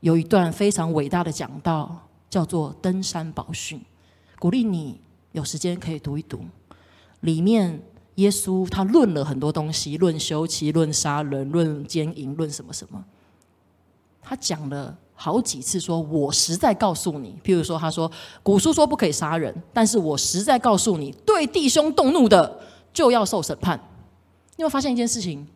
有一段非常伟大的讲道，叫做登山宝训。鼓励你有时间可以读一读。里面耶稣他论了很多东西，论休妻，论杀人，论奸淫，论什么什么。他讲了。好几次说，我实在告诉你，譬如说，他说古书说不可以杀人，但是我实在告诉你，对弟兄动怒的就要受审判。你有发现一件事情？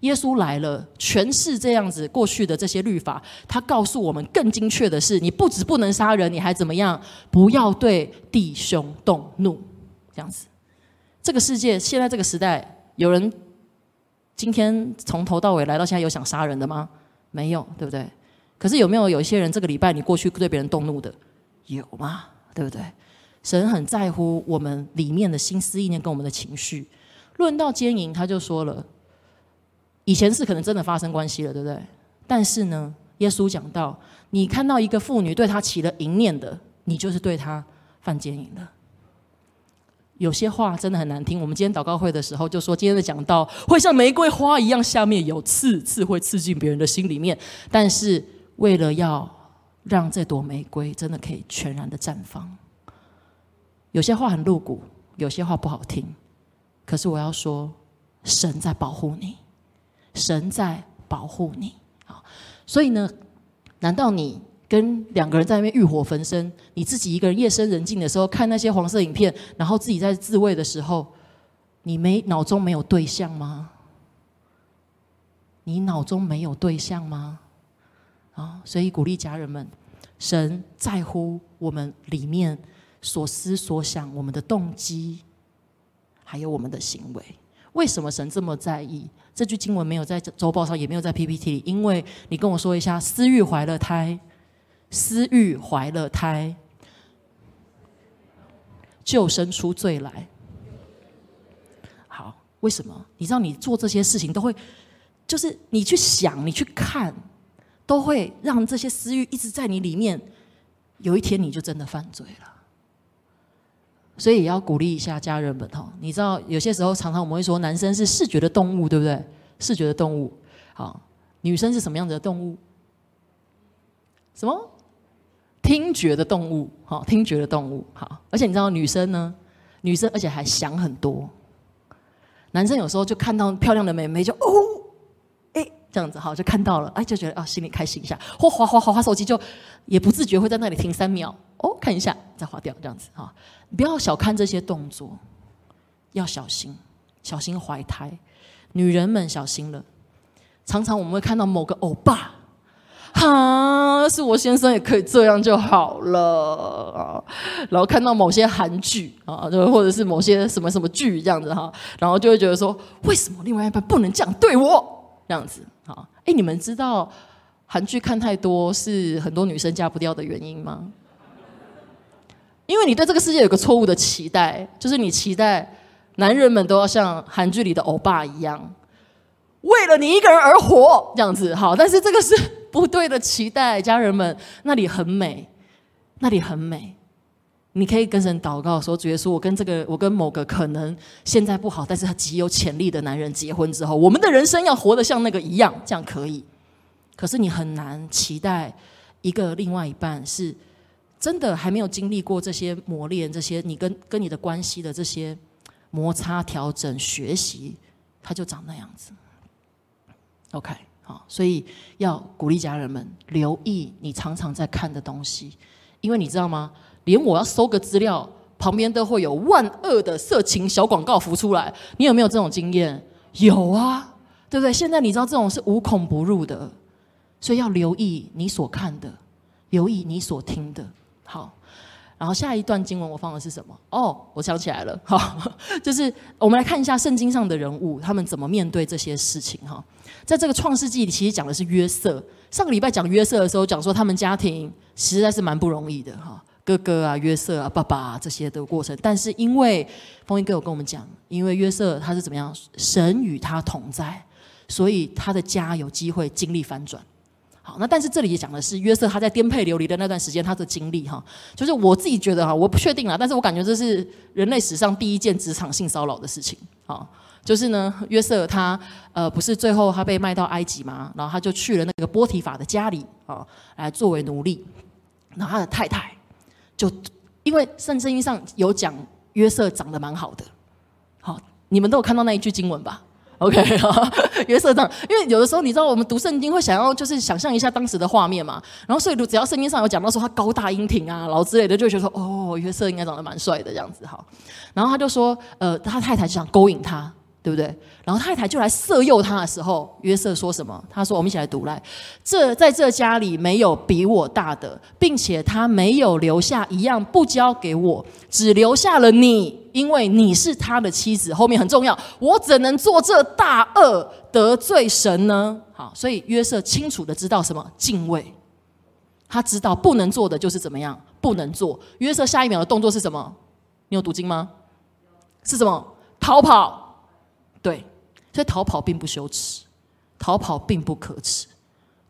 耶稣来了，全是这样子。过去的这些律法，他告诉我们更精确的是，你不止不能杀人，你还怎么样？不要对弟兄动怒。这样子，这个世界现在这个时代，有人今天从头到尾来到现在有想杀人的吗？没有，对不对？可是有没有有一些人这个礼拜你过去对别人动怒的，有吗？对不对？神很在乎我们里面的心思意念跟我们的情绪。论到奸淫，他就说了，以前是可能真的发生关系了，对不对？但是呢，耶稣讲到，你看到一个妇女对他起了淫念的，你就是对他犯奸淫了。有些话真的很难听。我们今天祷告会的时候就说，今天的讲到会像玫瑰花一样，下面有刺，刺会刺进别人的心里面，但是。为了要让这朵玫瑰真的可以全然的绽放，有些话很露骨，有些话不好听，可是我要说，神在保护你，神在保护你啊！所以呢，难道你跟两个人在那边欲火焚身，你自己一个人夜深人静的时候看那些黄色影片，然后自己在自慰的时候，你没脑中没有对象吗？你脑中没有对象吗？啊，所以鼓励家人们，神在乎我们里面所思所想，我们的动机，还有我们的行为。为什么神这么在意？这句经文没有在周报上，也没有在 PPT 里，因为你跟我说一下，私欲怀了胎，私欲怀了胎，就生出罪来。好，为什么？你知道你做这些事情都会，就是你去想，你去看。都会让这些私欲一直在你里面，有一天你就真的犯罪了。所以也要鼓励一下家人们哈，你知道有些时候常常我们会说男生是视觉的动物，对不对？视觉的动物，好，女生是什么样子的动物？什么？听觉的动物，好，听觉的动物，好。而且你知道女生呢？女生而且还想很多，男生有时候就看到漂亮的美眉就哦。这样子哈，就看到了，哎，就觉得啊，心里开心一下，或滑滑滑滑手机，就也不自觉会在那里停三秒，哦，看一下再划掉，这样子哈，你不要小看这些动作，要小心，小心怀胎，女人们小心了。常常我们会看到某个欧巴，哈，是我先生也可以这样就好了，然后看到某些韩剧啊，就或者是某些什么什么剧这样子哈，然后就会觉得说，为什么另外一半不能这样对我？这样子。哎，你们知道韩剧看太多是很多女生嫁不掉的原因吗？因为你对这个世界有个错误的期待，就是你期待男人们都要像韩剧里的欧巴一样，为了你一个人而活，这样子好。但是这个是 不对的期待，家人们，那里很美，那里很美。你可以跟神祷告说：“主耶稣，我跟这个，我跟某个可能现在不好，但是他极有潜力的男人结婚之后，我们的人生要活得像那个一样，这样可以。可是你很难期待一个另外一半是真的还没有经历过这些磨练，这些你跟跟你的关系的这些摩擦、调整、学习，他就长那样子。OK，好，所以要鼓励家人们留意你常常在看的东西，因为你知道吗？”连我要搜个资料，旁边都会有万恶的色情小广告浮出来。你有没有这种经验？有啊，对不对？现在你知道这种是无孔不入的，所以要留意你所看的，留意你所听的。好，然后下一段经文我放的是什么？哦，我想起来了，好，就是我们来看一下圣经上的人物，他们怎么面对这些事情。哈，在这个创世纪里，其实讲的是约瑟。上个礼拜讲约瑟的时候，讲说他们家庭实在是蛮不容易的，哈。哥哥啊，约瑟啊，爸爸啊，这些的过程，但是因为风一哥有跟我们讲，因为约瑟他是怎么样，神与他同在，所以他的家有机会经历翻转。好，那但是这里也讲的是约瑟他在颠沛流离的那段时间他的经历哈，就是我自己觉得哈，我不确定啊，但是我感觉这是人类史上第一件职场性骚扰的事情啊，就是呢，约瑟他呃不是最后他被卖到埃及嘛，然后他就去了那个波提法的家里啊，来作为奴隶，然后他的太太。就因为圣经上有讲约瑟长得蛮好的，好，你们都有看到那一句经文吧？OK，约瑟长，因为有的时候你知道我们读圣经会想要就是想象一下当时的画面嘛，然后所以只要圣经上有讲到说他高大英挺啊，然后之类的，就觉得说哦，约瑟应该长得蛮帅的这样子哈。然后他就说，呃，他太太就想勾引他。对不对？然后太太就来色诱他的时候，约瑟说什么？他说：“我们一起来读来，这在这家里没有比我大的，并且他没有留下一样不交给我，只留下了你，因为你是他的妻子。后面很重要，我怎能做这大恶得罪神呢？好，所以约瑟清楚的知道什么敬畏，他知道不能做的就是怎么样不能做。约瑟下一秒的动作是什么？你有读经吗？是什么？逃跑。对，所以逃跑并不羞耻，逃跑并不可耻，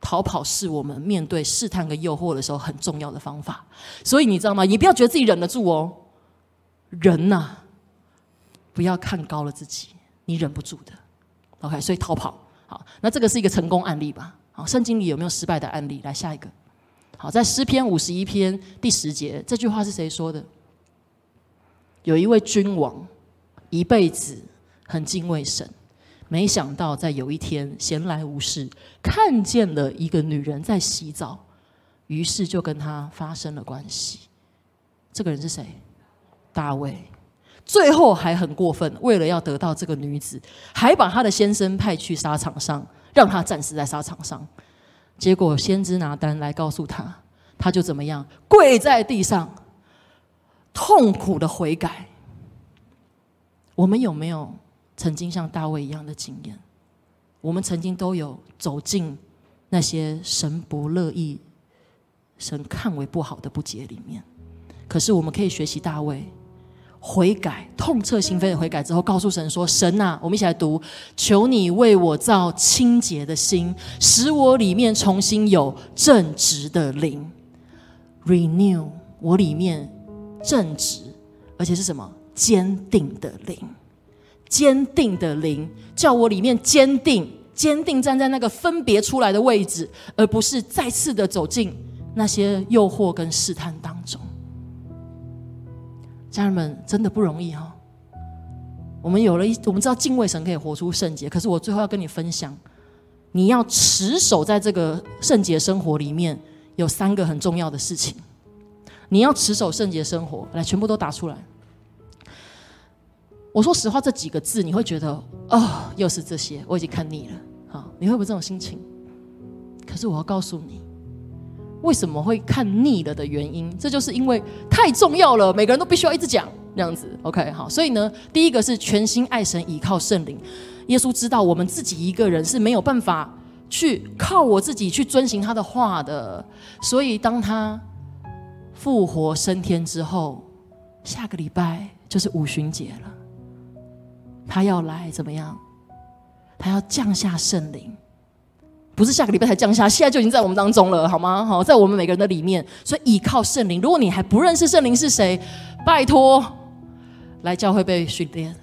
逃跑是我们面对试探跟诱惑的时候很重要的方法。所以你知道吗？你不要觉得自己忍得住哦，人呐，不要看高了自己，你忍不住的。OK，所以逃跑好，那这个是一个成功案例吧？好，圣经里有没有失败的案例？来下一个，好，在诗篇五十一篇第十节，这句话是谁说的？有一位君王，一辈子。很敬畏神，没想到在有一天闲来无事，看见了一个女人在洗澡，于是就跟她发生了关系。这个人是谁？大卫。最后还很过分，为了要得到这个女子，还把他的先生派去沙场上，让他战死在沙场上。结果先知拿单来告诉他，他就怎么样，跪在地上，痛苦的悔改。我们有没有曾经像大卫一样的经验？我们曾经都有走进那些神不乐意、神看为不好的不洁里面。可是我们可以学习大卫。悔改，痛彻心扉的悔改之后，告诉神说：“神啊，我们一起来读，求你为我造清洁的心，使我里面重新有正直的灵，renew 我里面正直，而且是什么？坚定的灵，坚定的灵，叫我里面坚定，坚定站在那个分别出来的位置，而不是再次的走进那些诱惑跟试探当中。”家人们真的不容易哈。我们有了一，我们知道敬畏神可以活出圣洁。可是我最后要跟你分享，你要持守在这个圣洁生活里面，有三个很重要的事情。你要持守圣洁生活，来，全部都打出来。我说实话，这几个字你会觉得，哦，又是这些，我已经看腻了。好，你会不会这种心情？可是我要告诉你。为什么会看腻了的原因？这就是因为太重要了，每个人都必须要一直讲这样子。OK，好，所以呢，第一个是全心爱神，倚靠圣灵。耶稣知道我们自己一个人是没有办法去靠我自己去遵行他的话的，所以当他复活升天之后，下个礼拜就是五旬节了，他要来怎么样？他要降下圣灵。不是下个礼拜才降下，现在就已经在我们当中了，好吗？好，在我们每个人的里面，所以依靠圣灵。如果你还不认识圣灵是谁，拜托来教会被训练，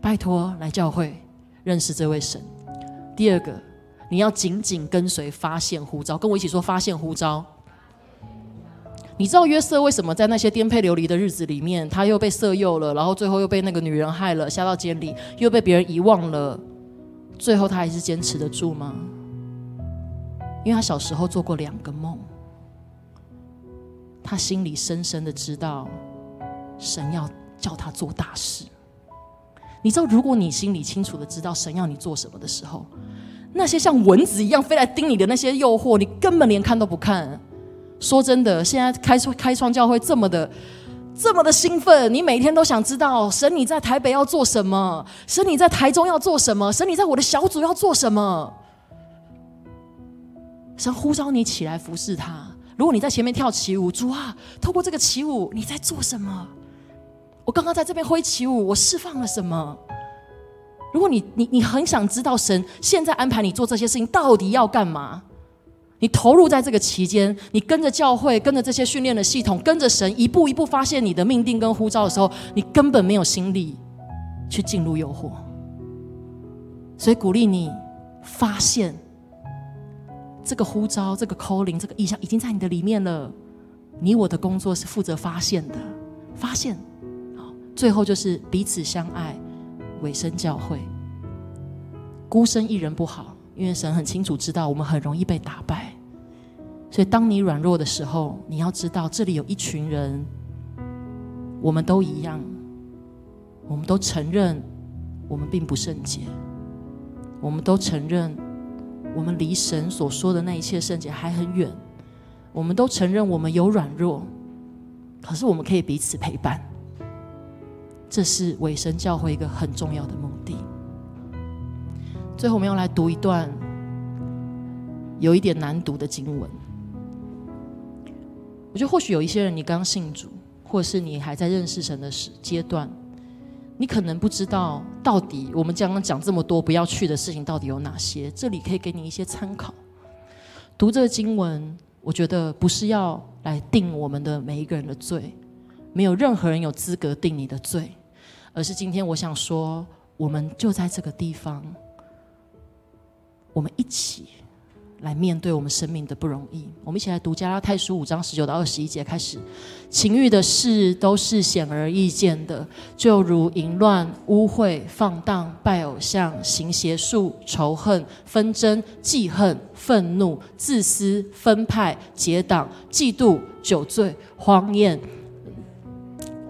拜托来教会认识这位神。第二个，你要紧紧跟随发现呼召，跟我一起说发现呼召。你知道约瑟为什么在那些颠沛流离的日子里面，他又被色诱了，然后最后又被那个女人害了，下到监里，又被别人遗忘了，最后他还是坚持得住吗？因为他小时候做过两个梦，他心里深深的知道，神要叫他做大事。你知道，如果你心里清楚的知道神要你做什么的时候，那些像蚊子一样飞来叮你的那些诱惑，你根本连看都不看。说真的，现在开创开创教会这么的这么的兴奋，你每天都想知道神你在台北要做什么，神你在台中要做什么，神你在我的小组要做什么。神呼召你起来服侍他。如果你在前面跳起舞，主啊，透过这个起舞，你在做什么？我刚刚在这边挥起舞，我释放了什么？如果你你你很想知道神现在安排你做这些事情到底要干嘛？你投入在这个期间，你跟着教会，跟着这些训练的系统，跟着神一步一步发现你的命定跟呼召的时候，你根本没有心力去进入诱惑。所以鼓励你发现。这个呼召，这个 calling，这个意向已经在你的里面了。你我的工作是负责发现的，发现。好，最后就是彼此相爱，委身教会。孤身一人不好，因为神很清楚知道我们很容易被打败。所以当你软弱的时候，你要知道这里有一群人，我们都一样，我们都承认我们并不圣洁，我们都承认。我们离神所说的那一切圣洁还很远，我们都承认我们有软弱，可是我们可以彼此陪伴，这是伪神教会一个很重要的目的。最后，我们要来读一段有一点难读的经文。我觉得或许有一些人，你刚信主，或者是你还在认识神的时阶段。你可能不知道，到底我们刚刚讲这么多不要去的事情到底有哪些？这里可以给你一些参考。读这个经文，我觉得不是要来定我们的每一个人的罪，没有任何人有资格定你的罪，而是今天我想说，我们就在这个地方，我们一起。来面对我们生命的不容易，我们一起来读加拉太书五章十九到二十一节开始。情欲的事都是显而易见的，就如淫乱、污秽、放荡、拜偶像、行邪术、仇恨、纷争、记恨、愤怒、自私、分派、结党、嫉妒、酒醉、荒宴。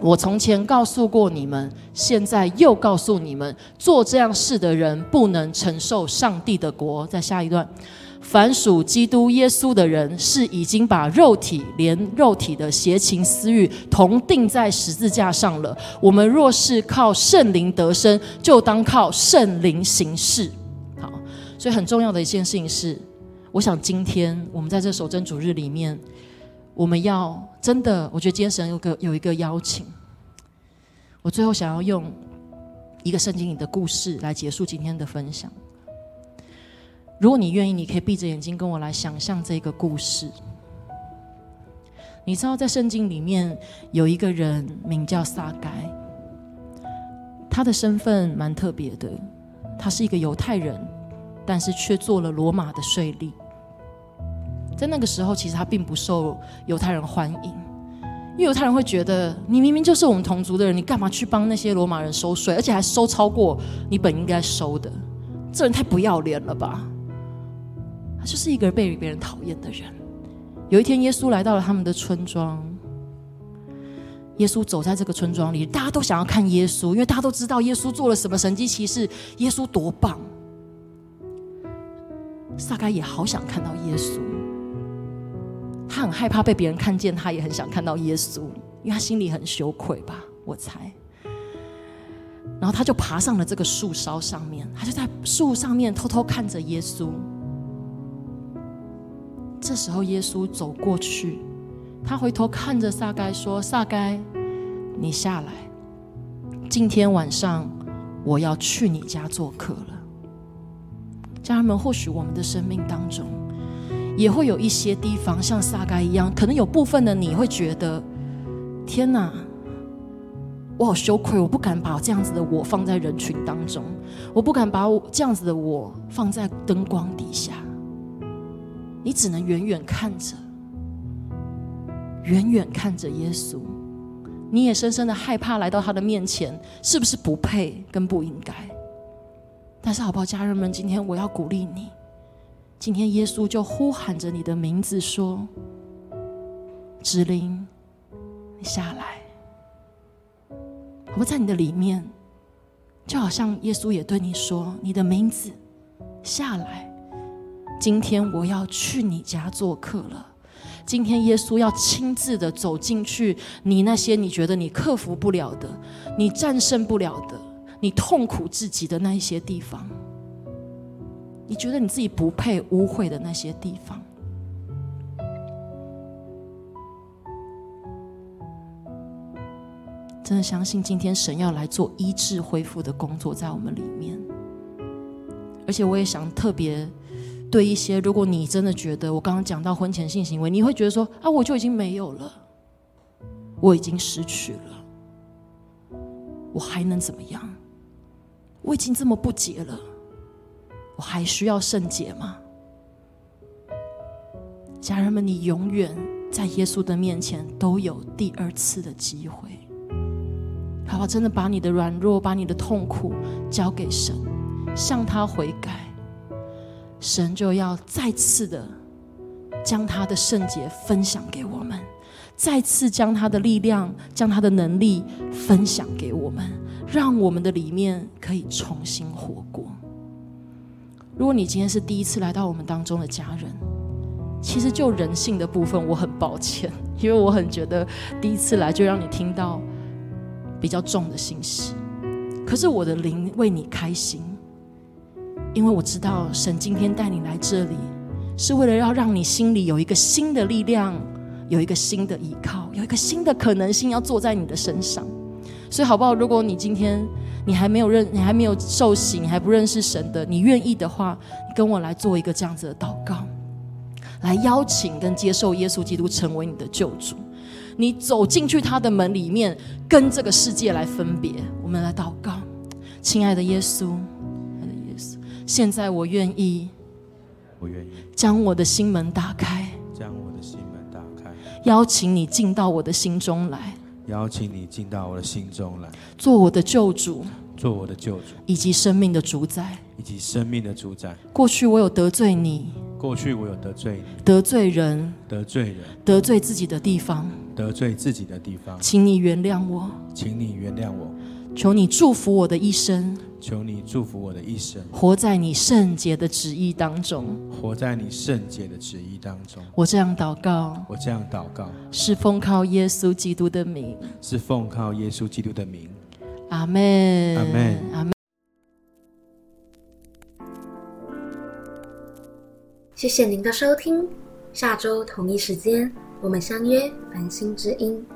我从前告诉过你们，现在又告诉你们，做这样事的人不能承受上帝的国。在下一段。凡属基督耶稣的人，是已经把肉体连肉体的邪情私欲同定在十字架上了。我们若是靠圣灵得生，就当靠圣灵行事。好，所以很重要的一件事情是，我想今天我们在这守真主日里面，我们要真的，我觉得今天神有个有一个邀请。我最后想要用一个圣经里的故事来结束今天的分享。如果你愿意，你可以闭着眼睛跟我来想象这个故事。你知道，在圣经里面有一个人名叫撒该，他的身份蛮特别的，他是一个犹太人，但是却做了罗马的税吏。在那个时候，其实他并不受犹太人欢迎，犹太人会觉得你明明就是我们同族的人，你干嘛去帮那些罗马人收税，而且还收超过你本应该收的？这人太不要脸了吧！他就是一个被别人讨厌的人。有一天，耶稣来到了他们的村庄。耶稣走在这个村庄里，大家都想要看耶稣，因为大家都知道耶稣做了什么神迹奇事，耶稣多棒。撒该也好想看到耶稣，他很害怕被别人看见，他也很想看到耶稣，因为他心里很羞愧吧，我猜。然后他就爬上了这个树梢上面，他就在树上面偷偷看着耶稣。这时候，耶稣走过去，他回头看着撒该说：“撒该，你下来，今天晚上我要去你家做客了。”家人们，或许我们的生命当中，也会有一些地方像撒该一样，可能有部分的你会觉得：“天哪，我好羞愧，我不敢把这样子的我放在人群当中，我不敢把我这样子的我放在灯光底下。”你只能远远看着，远远看着耶稣，你也深深的害怕来到他的面前，是不是不配跟不应该？但是好不好，家人们，今天我要鼓励你，今天耶稣就呼喊着你的名字说：“子林，你下来。”我不在你的里面，就好像耶稣也对你说：“你的名字，下来。”今天我要去你家做客了。今天耶稣要亲自的走进去，你那些你觉得你克服不了的、你战胜不了的、你痛苦至极的那一些地方，你觉得你自己不配污秽的那些地方，真的相信今天神要来做医治恢复的工作在我们里面。而且我也想特别。对一些，如果你真的觉得我刚刚讲到婚前性行为，你会觉得说啊，我就已经没有了，我已经失去了，我还能怎么样？我已经这么不洁了，我还需要圣洁吗？家人们，你永远在耶稣的面前都有第二次的机会，好吧？真的把你的软弱、把你的痛苦交给神，向他悔改。神就要再次的将他的圣洁分享给我们，再次将他的力量、将他的能力分享给我们，让我们的里面可以重新活过。如果你今天是第一次来到我们当中的家人，其实就人性的部分，我很抱歉，因为我很觉得第一次来就让你听到比较重的信息，可是我的灵为你开心。因为我知道神今天带你来这里，是为了要让你心里有一个新的力量，有一个新的依靠，有一个新的可能性要坐在你的身上。所以好不好？如果你今天你还没有认，你还没有受洗，你还不认识神的，你愿意的话，你跟我来做一个这样子的祷告，来邀请跟接受耶稣基督成为你的救主。你走进去他的门里面，跟这个世界来分别。我们来祷告，亲爱的耶稣。现在我愿意，我愿意将我的心门打开，将我的心门打开，邀请你进到我的心中来，邀请你进到我的心中来，做我的救主，做我的救主，以及生命的主宰，以及生命的主宰。过去我有得罪你，过去我有得罪你，得罪人，得罪人，得罪自己的地方，得罪自己的地方，请你原谅我，请你原谅我。求你祝福我的一生，求你祝福我的一生，活在你圣洁的旨意当中。活在你圣洁的旨意当中。我这样祷告，我这样祷告，是奉靠耶稣基督的名。是奉靠耶稣基督的名。阿门。阿门阿门。谢谢您的收听，下周同一时间我们相约繁星之音。